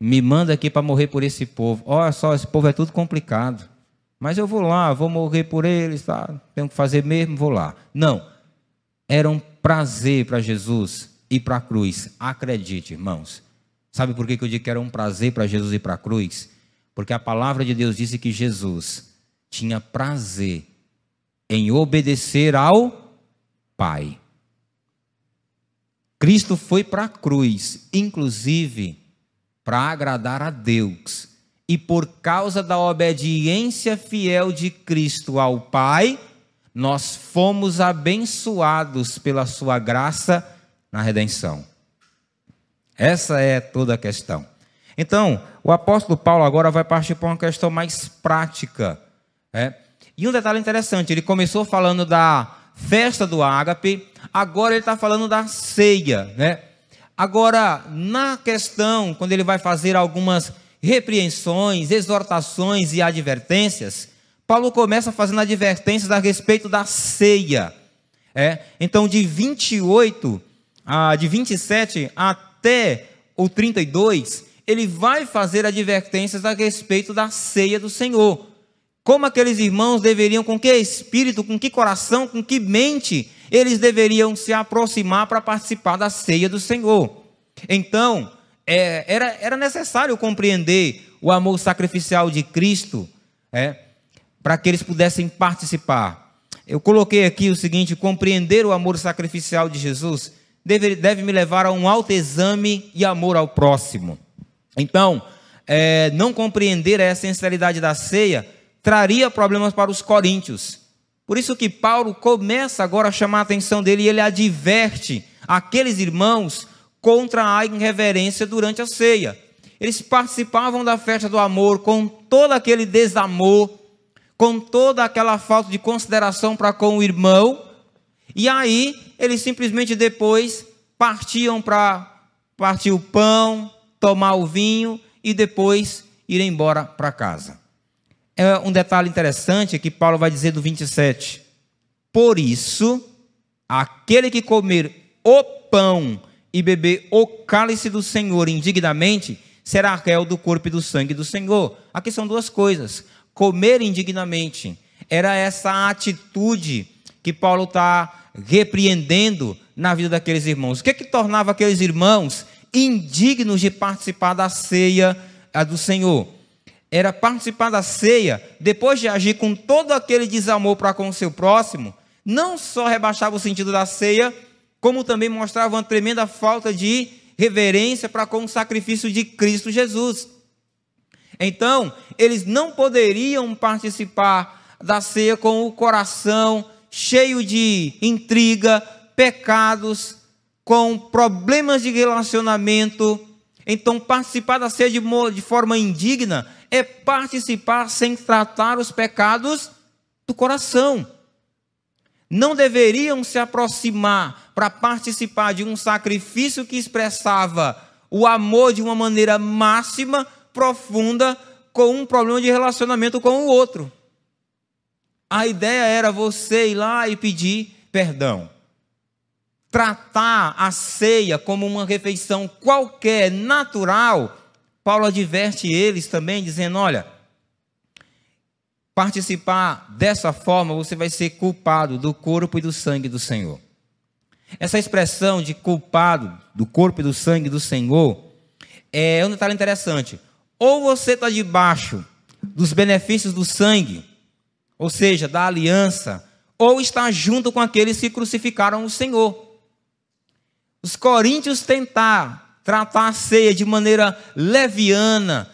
me manda aqui para morrer por esse povo. Olha só, esse povo é tudo complicado. Mas eu vou lá, vou morrer por eles, tá? Tenho que fazer mesmo, vou lá. Não. Era um prazer para Jesus ir para a cruz. Acredite, irmãos. Sabe por que eu digo que era um prazer para Jesus ir para a cruz? Porque a palavra de Deus disse que Jesus tinha prazer em obedecer ao Pai. Cristo foi para a cruz, inclusive para agradar a Deus. E por causa da obediência fiel de Cristo ao Pai, nós fomos abençoados pela sua graça na redenção. Essa é toda a questão. Então, o apóstolo Paulo agora vai partir para uma questão mais prática. Né? E um detalhe interessante, ele começou falando da festa do ágape, agora ele está falando da ceia, né? Agora, na questão, quando ele vai fazer algumas repreensões, exortações e advertências, Paulo começa fazendo advertências a respeito da ceia. É? Então, de 28, a, de 27 até o 32, ele vai fazer advertências a respeito da ceia do Senhor. Como aqueles irmãos deveriam, com que espírito, com que coração, com que mente, eles deveriam se aproximar para participar da ceia do Senhor. Então, é, era, era necessário compreender o amor sacrificial de Cristo, é, para que eles pudessem participar. Eu coloquei aqui o seguinte: compreender o amor sacrificial de Jesus deve, deve me levar a um autoexame e amor ao próximo. Então, é, não compreender a essencialidade da ceia traria problemas para os coríntios. Por isso que Paulo começa agora a chamar a atenção dele e ele adverte aqueles irmãos contra a irreverência durante a ceia. Eles participavam da festa do amor com todo aquele desamor, com toda aquela falta de consideração para com o irmão, e aí eles simplesmente depois partiam para partir o pão, tomar o vinho e depois ir embora para casa. É um detalhe interessante que Paulo vai dizer do 27. Por isso, aquele que comer o pão e beber o cálice do Senhor indignamente, será réu do corpo e do sangue do Senhor. Aqui são duas coisas. Comer indignamente era essa atitude que Paulo está repreendendo na vida daqueles irmãos. O que, que tornava aqueles irmãos indignos de participar da ceia do Senhor? Era participar da ceia, depois de agir com todo aquele desamor para com o seu próximo, não só rebaixava o sentido da ceia, como também mostrava uma tremenda falta de reverência para com o sacrifício de Cristo Jesus. Então, eles não poderiam participar da ceia com o coração cheio de intriga, pecados, com problemas de relacionamento. Então, participar da ceia de, de forma indigna é participar sem tratar os pecados do coração não deveriam se aproximar para participar de um sacrifício que expressava o amor de uma maneira máxima, profunda, com um problema de relacionamento com o outro. A ideia era você ir lá e pedir perdão. Tratar a ceia como uma refeição qualquer, natural. Paulo adverte eles também, dizendo: olha participar dessa forma, você vai ser culpado do corpo e do sangue do Senhor. Essa expressão de culpado do corpo e do sangue do Senhor é um detalhe interessante. Ou você está debaixo dos benefícios do sangue, ou seja, da aliança, ou está junto com aqueles que crucificaram o Senhor. Os coríntios tentar tratar a ceia de maneira leviana,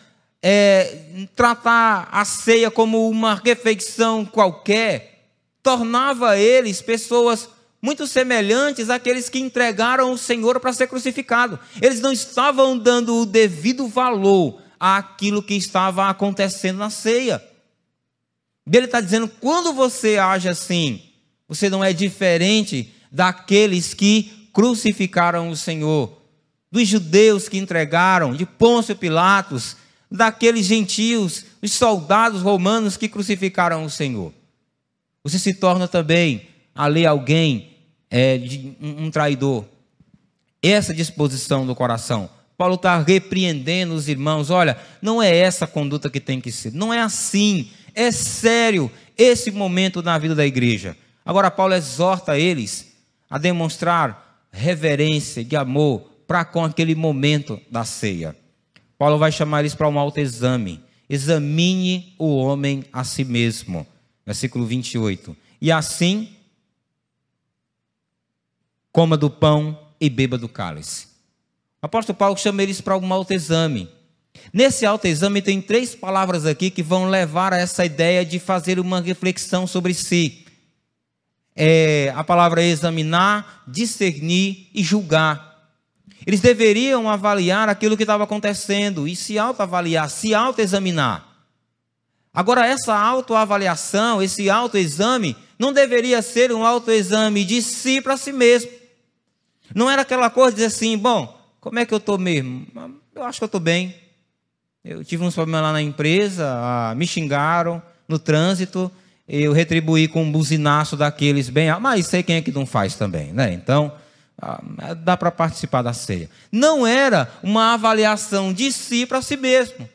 é, tratar a ceia como uma refeição qualquer, tornava eles pessoas muito semelhantes àqueles que entregaram o Senhor para ser crucificado. Eles não estavam dando o devido valor àquilo que estava acontecendo na ceia. Ele está dizendo: quando você age assim, você não é diferente daqueles que crucificaram o Senhor, dos judeus que entregaram, de Pôncio Pilatos, daqueles gentios, os soldados romanos que crucificaram o Senhor. Você se torna também ali alguém, é, um, um traidor. Essa disposição do coração. Paulo está repreendendo os irmãos. Olha, não é essa a conduta que tem que ser. Não é assim. É sério esse momento na vida da igreja. Agora, Paulo exorta eles a demonstrar reverência de amor para com aquele momento da ceia. Paulo vai chamar eles para um autoexame. Examine o homem a si mesmo. Versículo 28. E assim, coma do pão e beba do cálice. O apóstolo Paulo chama eles para um autoexame. Nesse autoexame tem três palavras aqui que vão levar a essa ideia de fazer uma reflexão sobre si. É, a palavra examinar, discernir e julgar. Eles deveriam avaliar aquilo que estava acontecendo e se autoavaliar, se autoexaminar. Agora, essa autoavaliação, esse autoexame, não deveria ser um autoexame de si para si mesmo. Não era aquela coisa de dizer assim, bom, como é que eu estou mesmo? Eu acho que eu estou bem. Eu tive uns problemas lá na empresa, ah, me xingaram no trânsito, eu retribuí com um buzinaço daqueles bem, mas sei quem é que não faz também, né? Então, ah, dá para participar da ceia. Não era uma avaliação de si para si mesmo,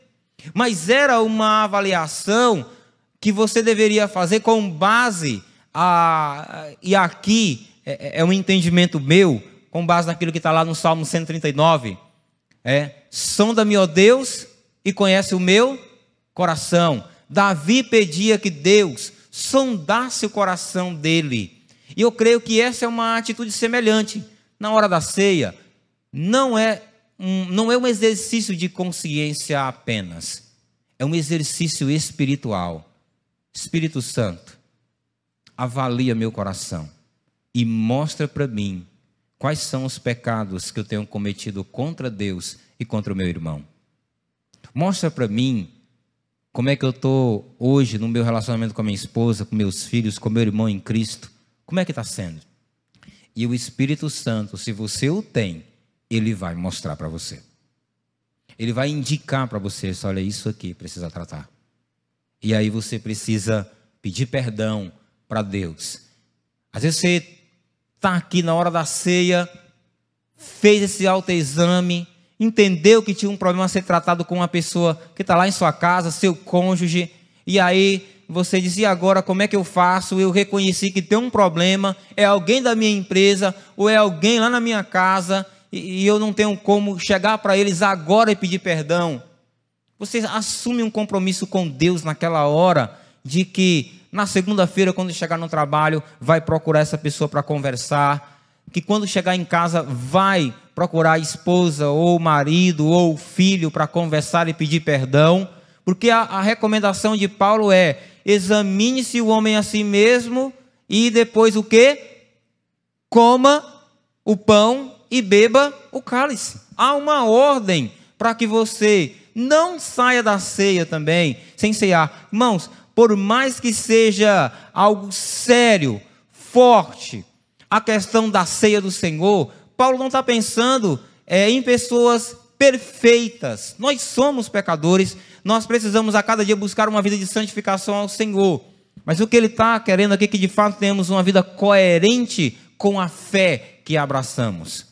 mas era uma avaliação que você deveria fazer com base a, e aqui é, é um entendimento meu, com base naquilo que está lá no Salmo 139. É, sonda-me, ó Deus, e conhece o meu coração. Davi pedia que Deus sondasse o coração dele. E eu creio que essa é uma atitude semelhante. Na hora da ceia, não é um, não é um exercício de consciência apenas, é um exercício espiritual. Espírito Santo, avalia meu coração e mostra para mim quais são os pecados que eu tenho cometido contra Deus e contra o meu irmão. Mostra para mim como é que eu estou hoje no meu relacionamento com a minha esposa, com meus filhos, com meu irmão em Cristo. Como é que está sendo? E o Espírito Santo, se você o tem, ele vai mostrar para você. Ele vai indicar para você, olha, isso aqui precisa tratar. E aí você precisa pedir perdão para Deus. Às vezes você está aqui na hora da ceia, fez esse autoexame, entendeu que tinha um problema a ser tratado com uma pessoa que está lá em sua casa, seu cônjuge, e aí você dizia agora como é que eu faço? Eu reconheci que tem um problema, é alguém da minha empresa ou é alguém lá na minha casa e, e eu não tenho como chegar para eles agora e pedir perdão. Você assume um compromisso com Deus naquela hora de que na segunda-feira, quando chegar no trabalho, vai procurar essa pessoa para conversar, que quando chegar em casa vai procurar a esposa ou o marido ou o filho para conversar e pedir perdão, porque a, a recomendação de Paulo é: examine-se o homem a si mesmo e depois o que? Coma o pão e beba o cálice. Há uma ordem para que você não saia da ceia também sem cear. Irmãos, por mais que seja algo sério, forte, a questão da ceia do Senhor, Paulo não está pensando é, em pessoas perfeitas. Nós somos pecadores, nós precisamos a cada dia buscar uma vida de santificação ao Senhor. Mas o que ele está querendo aqui é que de fato tenhamos uma vida coerente com a fé que abraçamos.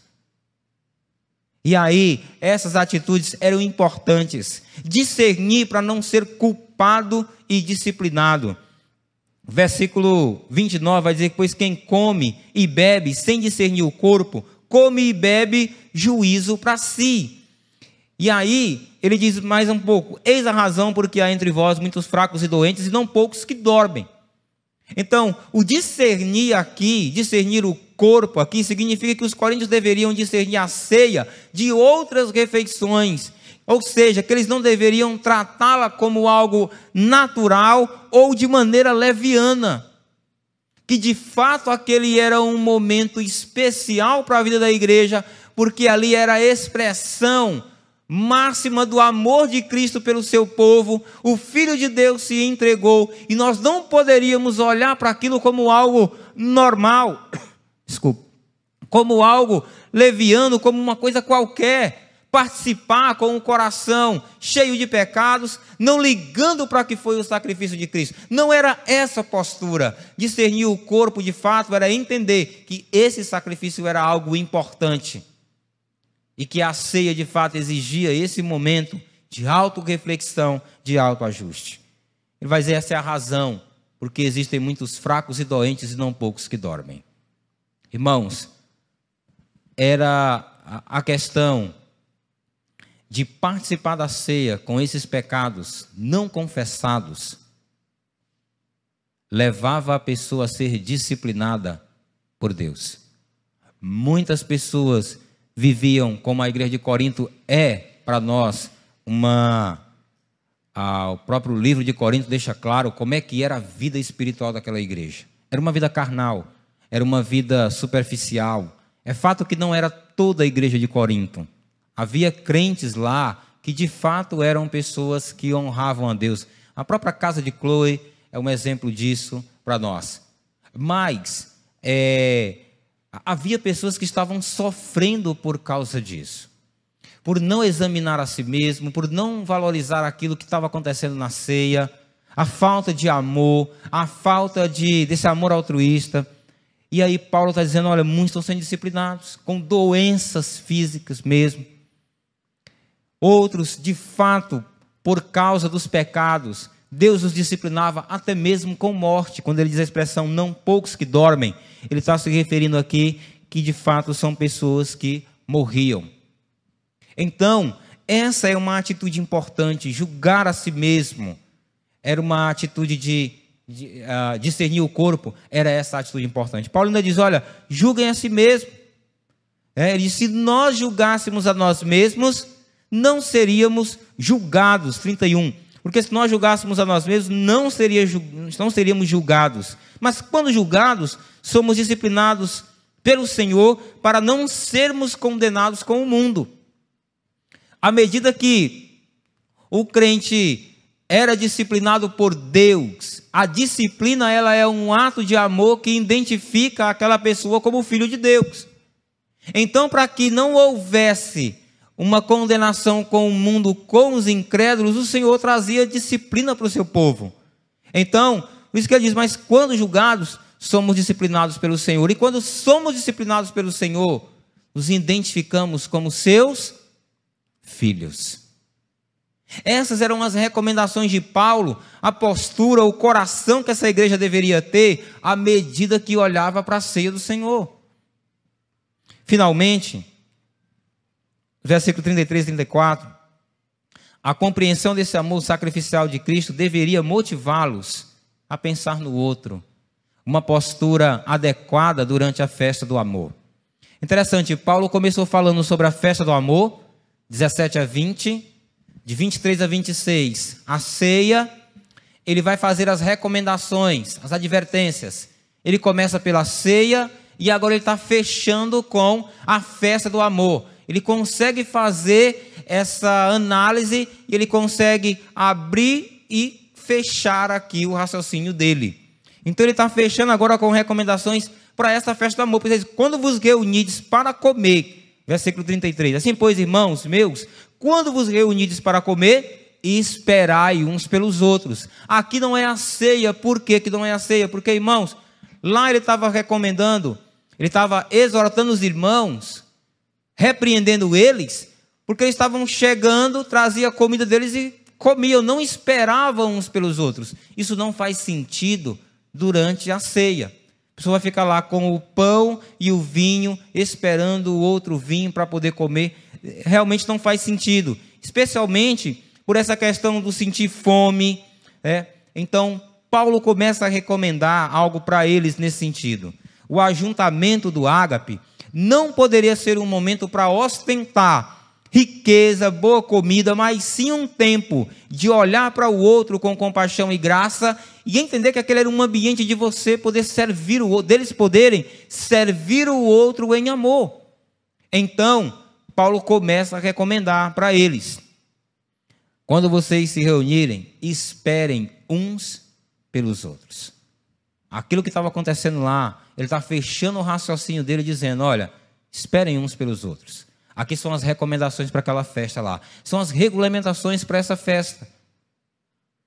E aí, essas atitudes eram importantes. Discernir para não ser culpado e disciplinado. Versículo 29 vai dizer: Pois quem come e bebe sem discernir o corpo, come e bebe juízo para si. E aí, ele diz mais um pouco: Eis a razão porque há entre vós muitos fracos e doentes, e não poucos que dormem. Então, o discernir aqui, discernir o corpo aqui, significa que os coríntios deveriam discernir a ceia de outras refeições ou seja, que eles não deveriam tratá-la como algo natural ou de maneira leviana. Que de fato aquele era um momento especial para a vida da igreja, porque ali era a expressão máxima do amor de Cristo pelo seu povo. O Filho de Deus se entregou e nós não poderíamos olhar para aquilo como algo normal, desculpa, como algo leviano, como uma coisa qualquer participar com o coração cheio de pecados, não ligando para que foi o sacrifício de Cristo. Não era essa postura. Discernir o corpo de fato era entender que esse sacrifício era algo importante e que a ceia de fato exigia esse momento de auto-reflexão, de auto-ajuste. Ele vai dizer: essa é a razão porque existem muitos fracos e doentes e não poucos que dormem. Irmãos, era a questão de participar da ceia com esses pecados não confessados levava a pessoa a ser disciplinada por Deus. Muitas pessoas viviam como a igreja de Corinto é para nós uma ah, o próprio livro de Corinto deixa claro como é que era a vida espiritual daquela igreja. Era uma vida carnal, era uma vida superficial. É fato que não era toda a igreja de Corinto. Havia crentes lá que de fato eram pessoas que honravam a Deus. A própria casa de Chloe é um exemplo disso para nós. Mas é, havia pessoas que estavam sofrendo por causa disso. Por não examinar a si mesmo, por não valorizar aquilo que estava acontecendo na ceia, a falta de amor, a falta de, desse amor altruísta. E aí Paulo está dizendo: olha, muitos estão sendo disciplinados, com doenças físicas mesmo. Outros, de fato, por causa dos pecados, Deus os disciplinava até mesmo com morte. Quando ele diz a expressão não poucos que dormem, ele está se referindo aqui que de fato são pessoas que morriam. Então, essa é uma atitude importante, julgar a si mesmo. Era uma atitude de, de uh, discernir o corpo, era essa atitude importante. Paulo ainda diz: olha, julguem a si mesmo. É, ele diz: se nós julgássemos a nós mesmos, não seríamos julgados. 31. Porque se nós julgássemos a nós mesmos, não, seria, não seríamos julgados. Mas quando julgados, somos disciplinados pelo Senhor para não sermos condenados com o mundo. À medida que o crente era disciplinado por Deus, a disciplina ela é um ato de amor que identifica aquela pessoa como filho de Deus. Então, para que não houvesse uma condenação com o mundo, com os incrédulos, o Senhor trazia disciplina para o seu povo. Então, isso que ele diz: Mas quando julgados, somos disciplinados pelo Senhor. E quando somos disciplinados pelo Senhor, nos identificamos como seus filhos. Essas eram as recomendações de Paulo, a postura, o coração que essa igreja deveria ter à medida que olhava para a ceia do Senhor. Finalmente, versículo 33 e 34, a compreensão desse amor sacrificial de Cristo deveria motivá-los a pensar no outro, uma postura adequada durante a festa do amor. Interessante, Paulo começou falando sobre a festa do amor, 17 a 20, de 23 a 26, a ceia, ele vai fazer as recomendações, as advertências. Ele começa pela ceia e agora ele está fechando com a festa do amor ele consegue fazer essa análise e ele consegue abrir e fechar aqui o raciocínio dele. Então ele está fechando agora com recomendações para essa festa do amor. Diz, quando vos reunides para comer, versículo 33. Assim, pois, irmãos meus, quando vos reunides para comer, esperai uns pelos outros. Aqui não é a ceia, por que, que não é a ceia? Porque, irmãos, lá ele estava recomendando, ele estava exortando os irmãos repreendendo eles, porque eles estavam chegando, trazia a comida deles e comiam, não esperavam uns pelos outros. Isso não faz sentido durante a ceia. A pessoa vai ficar lá com o pão e o vinho, esperando o outro vinho para poder comer. Realmente não faz sentido, especialmente por essa questão do sentir fome. É? Então, Paulo começa a recomendar algo para eles nesse sentido. O ajuntamento do ágape não poderia ser um momento para ostentar riqueza, boa comida, mas sim um tempo de olhar para o outro com compaixão e graça e entender que aquele era um ambiente de você poder servir o outro, deles poderem servir o outro em amor. Então, Paulo começa a recomendar para eles: quando vocês se reunirem, esperem uns pelos outros. Aquilo que estava acontecendo lá, ele está fechando o raciocínio dele, dizendo: olha, esperem uns pelos outros. Aqui são as recomendações para aquela festa lá. São as regulamentações para essa festa.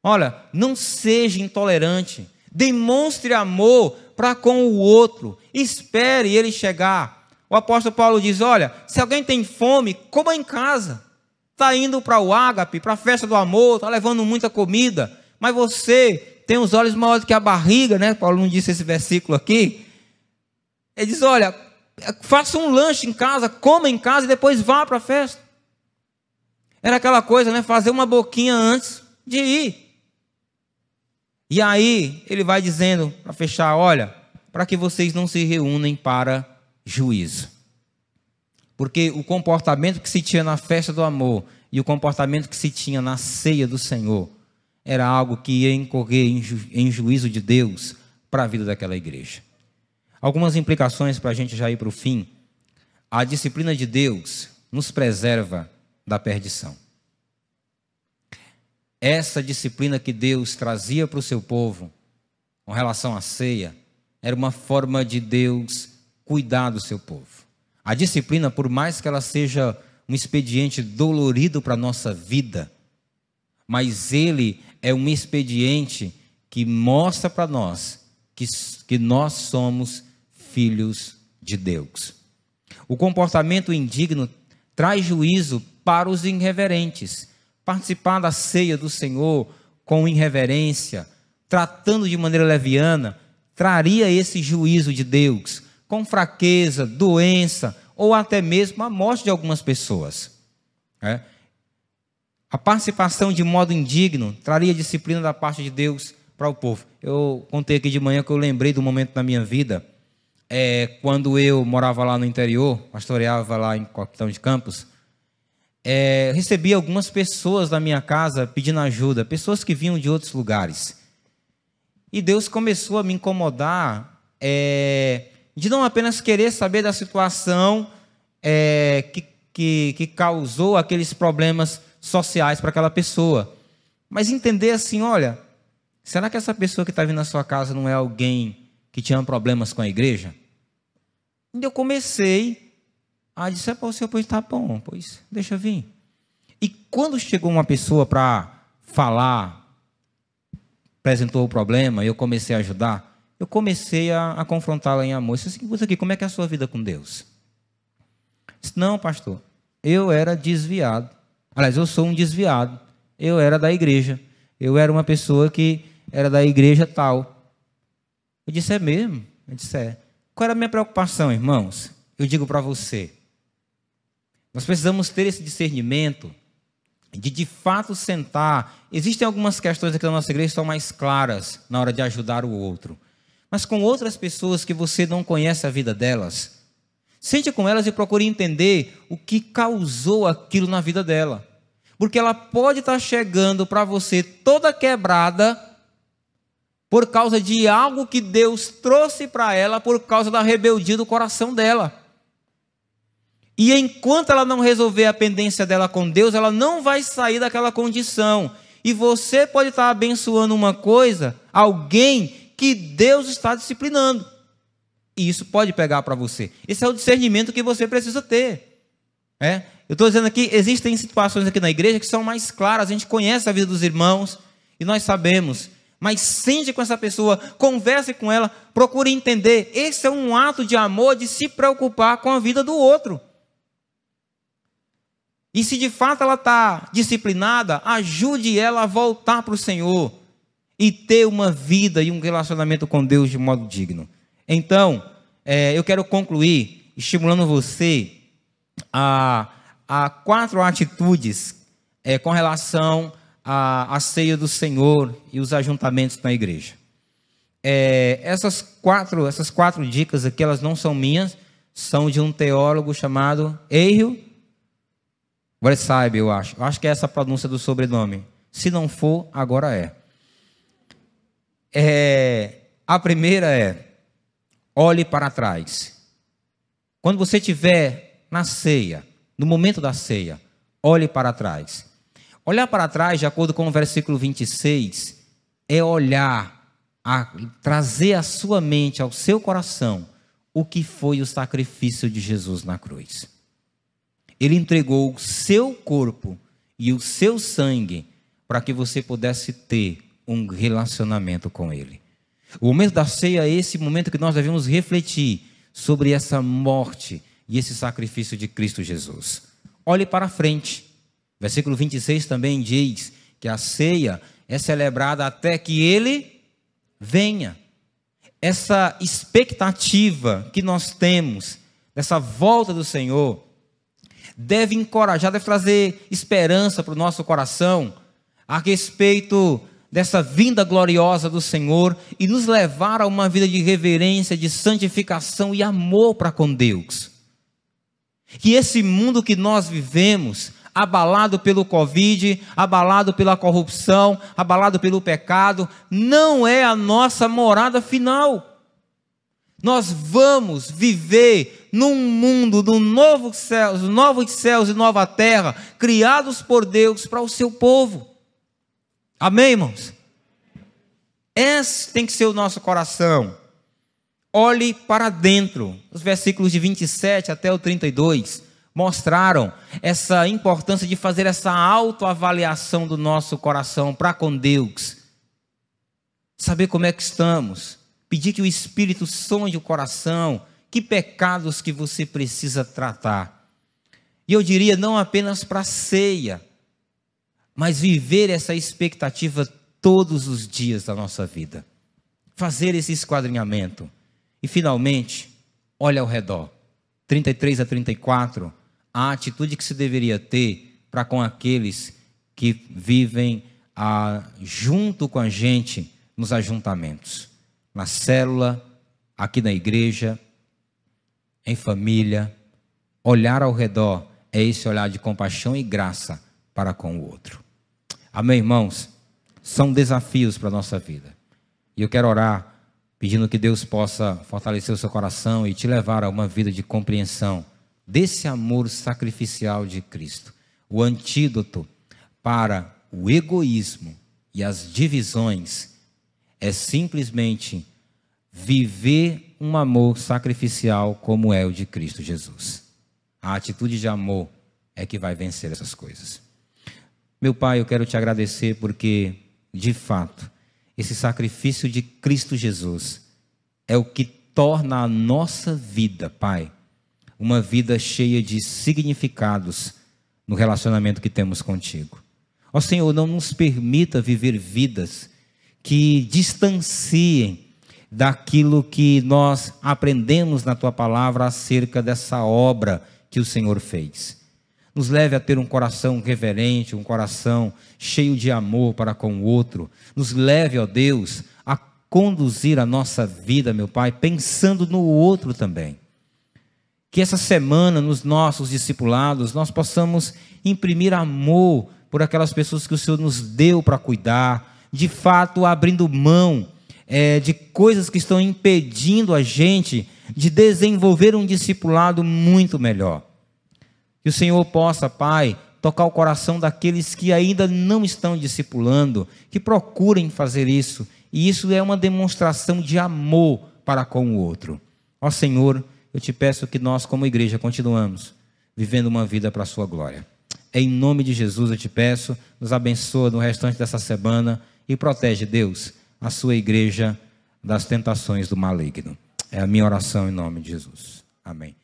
Olha, não seja intolerante. Demonstre amor para com o outro. Espere ele chegar. O apóstolo Paulo diz: Olha, se alguém tem fome, coma em casa. Está indo para o ágape, para a festa do amor, está levando muita comida. Mas você tem os olhos maiores que a barriga, né? Paulo não disse esse versículo aqui. Ele diz: olha, faça um lanche em casa, coma em casa e depois vá para a festa. Era aquela coisa, né? Fazer uma boquinha antes de ir. E aí ele vai dizendo para fechar: olha, para que vocês não se reúnem para juízo. Porque o comportamento que se tinha na festa do amor e o comportamento que se tinha na ceia do Senhor era algo que ia incorrer em, ju em juízo de Deus para a vida daquela igreja. Algumas implicações para a gente já ir para o fim. A disciplina de Deus nos preserva da perdição. Essa disciplina que Deus trazia para o seu povo com relação à ceia era uma forma de Deus cuidar do seu povo. A disciplina, por mais que ela seja um expediente dolorido para a nossa vida, mas ele é um expediente que mostra para nós que, que nós somos filhos de Deus. O comportamento indigno traz juízo para os irreverentes. Participar da ceia do Senhor com irreverência, tratando de maneira leviana, traria esse juízo de Deus, com fraqueza, doença ou até mesmo a morte de algumas pessoas. É? A participação de modo indigno traria disciplina da parte de Deus para o povo. Eu contei aqui de manhã que eu lembrei do momento da minha vida, é, quando eu morava lá no interior, pastoreava lá em Capitão de Campos, é, recebi algumas pessoas da minha casa pedindo ajuda, pessoas que vinham de outros lugares. E Deus começou a me incomodar é, de não apenas querer saber da situação é, que, que, que causou aqueles problemas sociais para aquela pessoa, mas entender assim: olha, será que essa pessoa que está vindo na sua casa não é alguém que tinha problemas com a igreja? E eu comecei a dizer para o senhor, pois tá bom, pois deixa vir. E quando chegou uma pessoa para falar apresentou o problema, eu comecei a ajudar, eu comecei a, a confrontá-la em amor. Eu disse assim, aqui, como é que é a sua vida com Deus? Disse, não, pastor, eu era desviado. Aliás, eu sou um desviado. Eu era da igreja. Eu era uma pessoa que era da igreja tal. Eu disse, é mesmo? Eu disse, é. Qual era a minha preocupação, irmãos? Eu digo para você. Nós precisamos ter esse discernimento de de fato sentar. Existem algumas questões aqui na nossa igreja que são mais claras na hora de ajudar o outro. Mas com outras pessoas que você não conhece a vida delas, sente com elas e procure entender o que causou aquilo na vida dela. Porque ela pode estar chegando para você toda quebrada por causa de algo que Deus trouxe para ela por causa da rebeldia do coração dela. E enquanto ela não resolver a pendência dela com Deus, ela não vai sair daquela condição. E você pode estar abençoando uma coisa, alguém que Deus está disciplinando. E isso pode pegar para você. Esse é o discernimento que você precisa ter. É? Eu estou dizendo aqui, existem situações aqui na igreja que são mais claras, a gente conhece a vida dos irmãos e nós sabemos. Mas sente com essa pessoa, converse com ela, procure entender. Esse é um ato de amor, de se preocupar com a vida do outro. E se de fato ela está disciplinada, ajude ela a voltar para o Senhor e ter uma vida e um relacionamento com Deus de modo digno. Então, é, eu quero concluir estimulando você a, a quatro atitudes é, com relação à, ceia do Senhor e os ajuntamentos na igreja. É, essas, quatro, essas quatro dicas aqui, elas não são minhas, são de um teólogo chamado Eiro Wrestside, eu acho. Eu acho que é essa a pronúncia do sobrenome. Se não for, agora é. é. A primeira é: olhe para trás. Quando você estiver na ceia, no momento da ceia, olhe para trás. Olhar para trás, de acordo com o versículo 26, é olhar, a, trazer à sua mente, ao seu coração, o que foi o sacrifício de Jesus na cruz. Ele entregou o seu corpo e o seu sangue para que você pudesse ter um relacionamento com Ele. O momento da ceia é esse momento que nós devemos refletir sobre essa morte e esse sacrifício de Cristo Jesus. Olhe para frente. Versículo 26 também diz que a ceia é celebrada até que Ele venha. Essa expectativa que nós temos dessa volta do Senhor deve encorajar, deve trazer esperança para o nosso coração a respeito dessa vinda gloriosa do Senhor e nos levar a uma vida de reverência, de santificação e amor para com Deus. Que esse mundo que nós vivemos, abalado pelo Covid, abalado pela corrupção, abalado pelo pecado, não é a nossa morada final. Nós vamos viver num mundo, num novo céus, novos céus e nova terra, criados por Deus para o seu povo. Amém, irmãos? Esse tem que ser o nosso coração. olhe para dentro. Os versículos de 27 até o 32 mostraram essa importância de fazer essa autoavaliação do nosso coração para com Deus. Saber como é que estamos, pedir que o Espírito sonde o coração, que pecados que você precisa tratar. E eu diria não apenas para ceia, mas viver essa expectativa todos os dias da nossa vida. Fazer esse esquadrinhamento. E finalmente, olha ao redor. 33 a 34, a atitude que se deveria ter para com aqueles que vivem ah, junto com a gente nos ajuntamentos, na célula, aqui na igreja, em família. Olhar ao redor é esse olhar de compaixão e graça para com o outro. Amém, irmãos? São desafios para a nossa vida. E eu quero orar pedindo que Deus possa fortalecer o seu coração e te levar a uma vida de compreensão desse amor sacrificial de Cristo. O antídoto para o egoísmo e as divisões é simplesmente viver um amor sacrificial como é o de Cristo Jesus. A atitude de amor é que vai vencer essas coisas. Meu Pai, eu quero te agradecer porque, de fato, esse sacrifício de Cristo Jesus é o que torna a nossa vida, Pai, uma vida cheia de significados no relacionamento que temos contigo. Ó Senhor, não nos permita viver vidas que distanciem daquilo que nós aprendemos na tua palavra acerca dessa obra que o Senhor fez nos leve a ter um coração reverente, um coração cheio de amor para com o outro. Nos leve, ó Deus, a conduzir a nossa vida, meu Pai, pensando no outro também. Que essa semana, nos nossos discipulados, nós possamos imprimir amor por aquelas pessoas que o Senhor nos deu para cuidar, de fato abrindo mão é, de coisas que estão impedindo a gente de desenvolver um discipulado muito melhor. Que o Senhor possa, Pai, tocar o coração daqueles que ainda não estão discipulando, que procurem fazer isso. E isso é uma demonstração de amor para com o outro. Ó Senhor, eu te peço que nós, como igreja, continuamos vivendo uma vida para a sua glória. Em nome de Jesus eu te peço, nos abençoa no restante dessa semana e protege, Deus, a sua igreja das tentações do maligno. É a minha oração em nome de Jesus. Amém.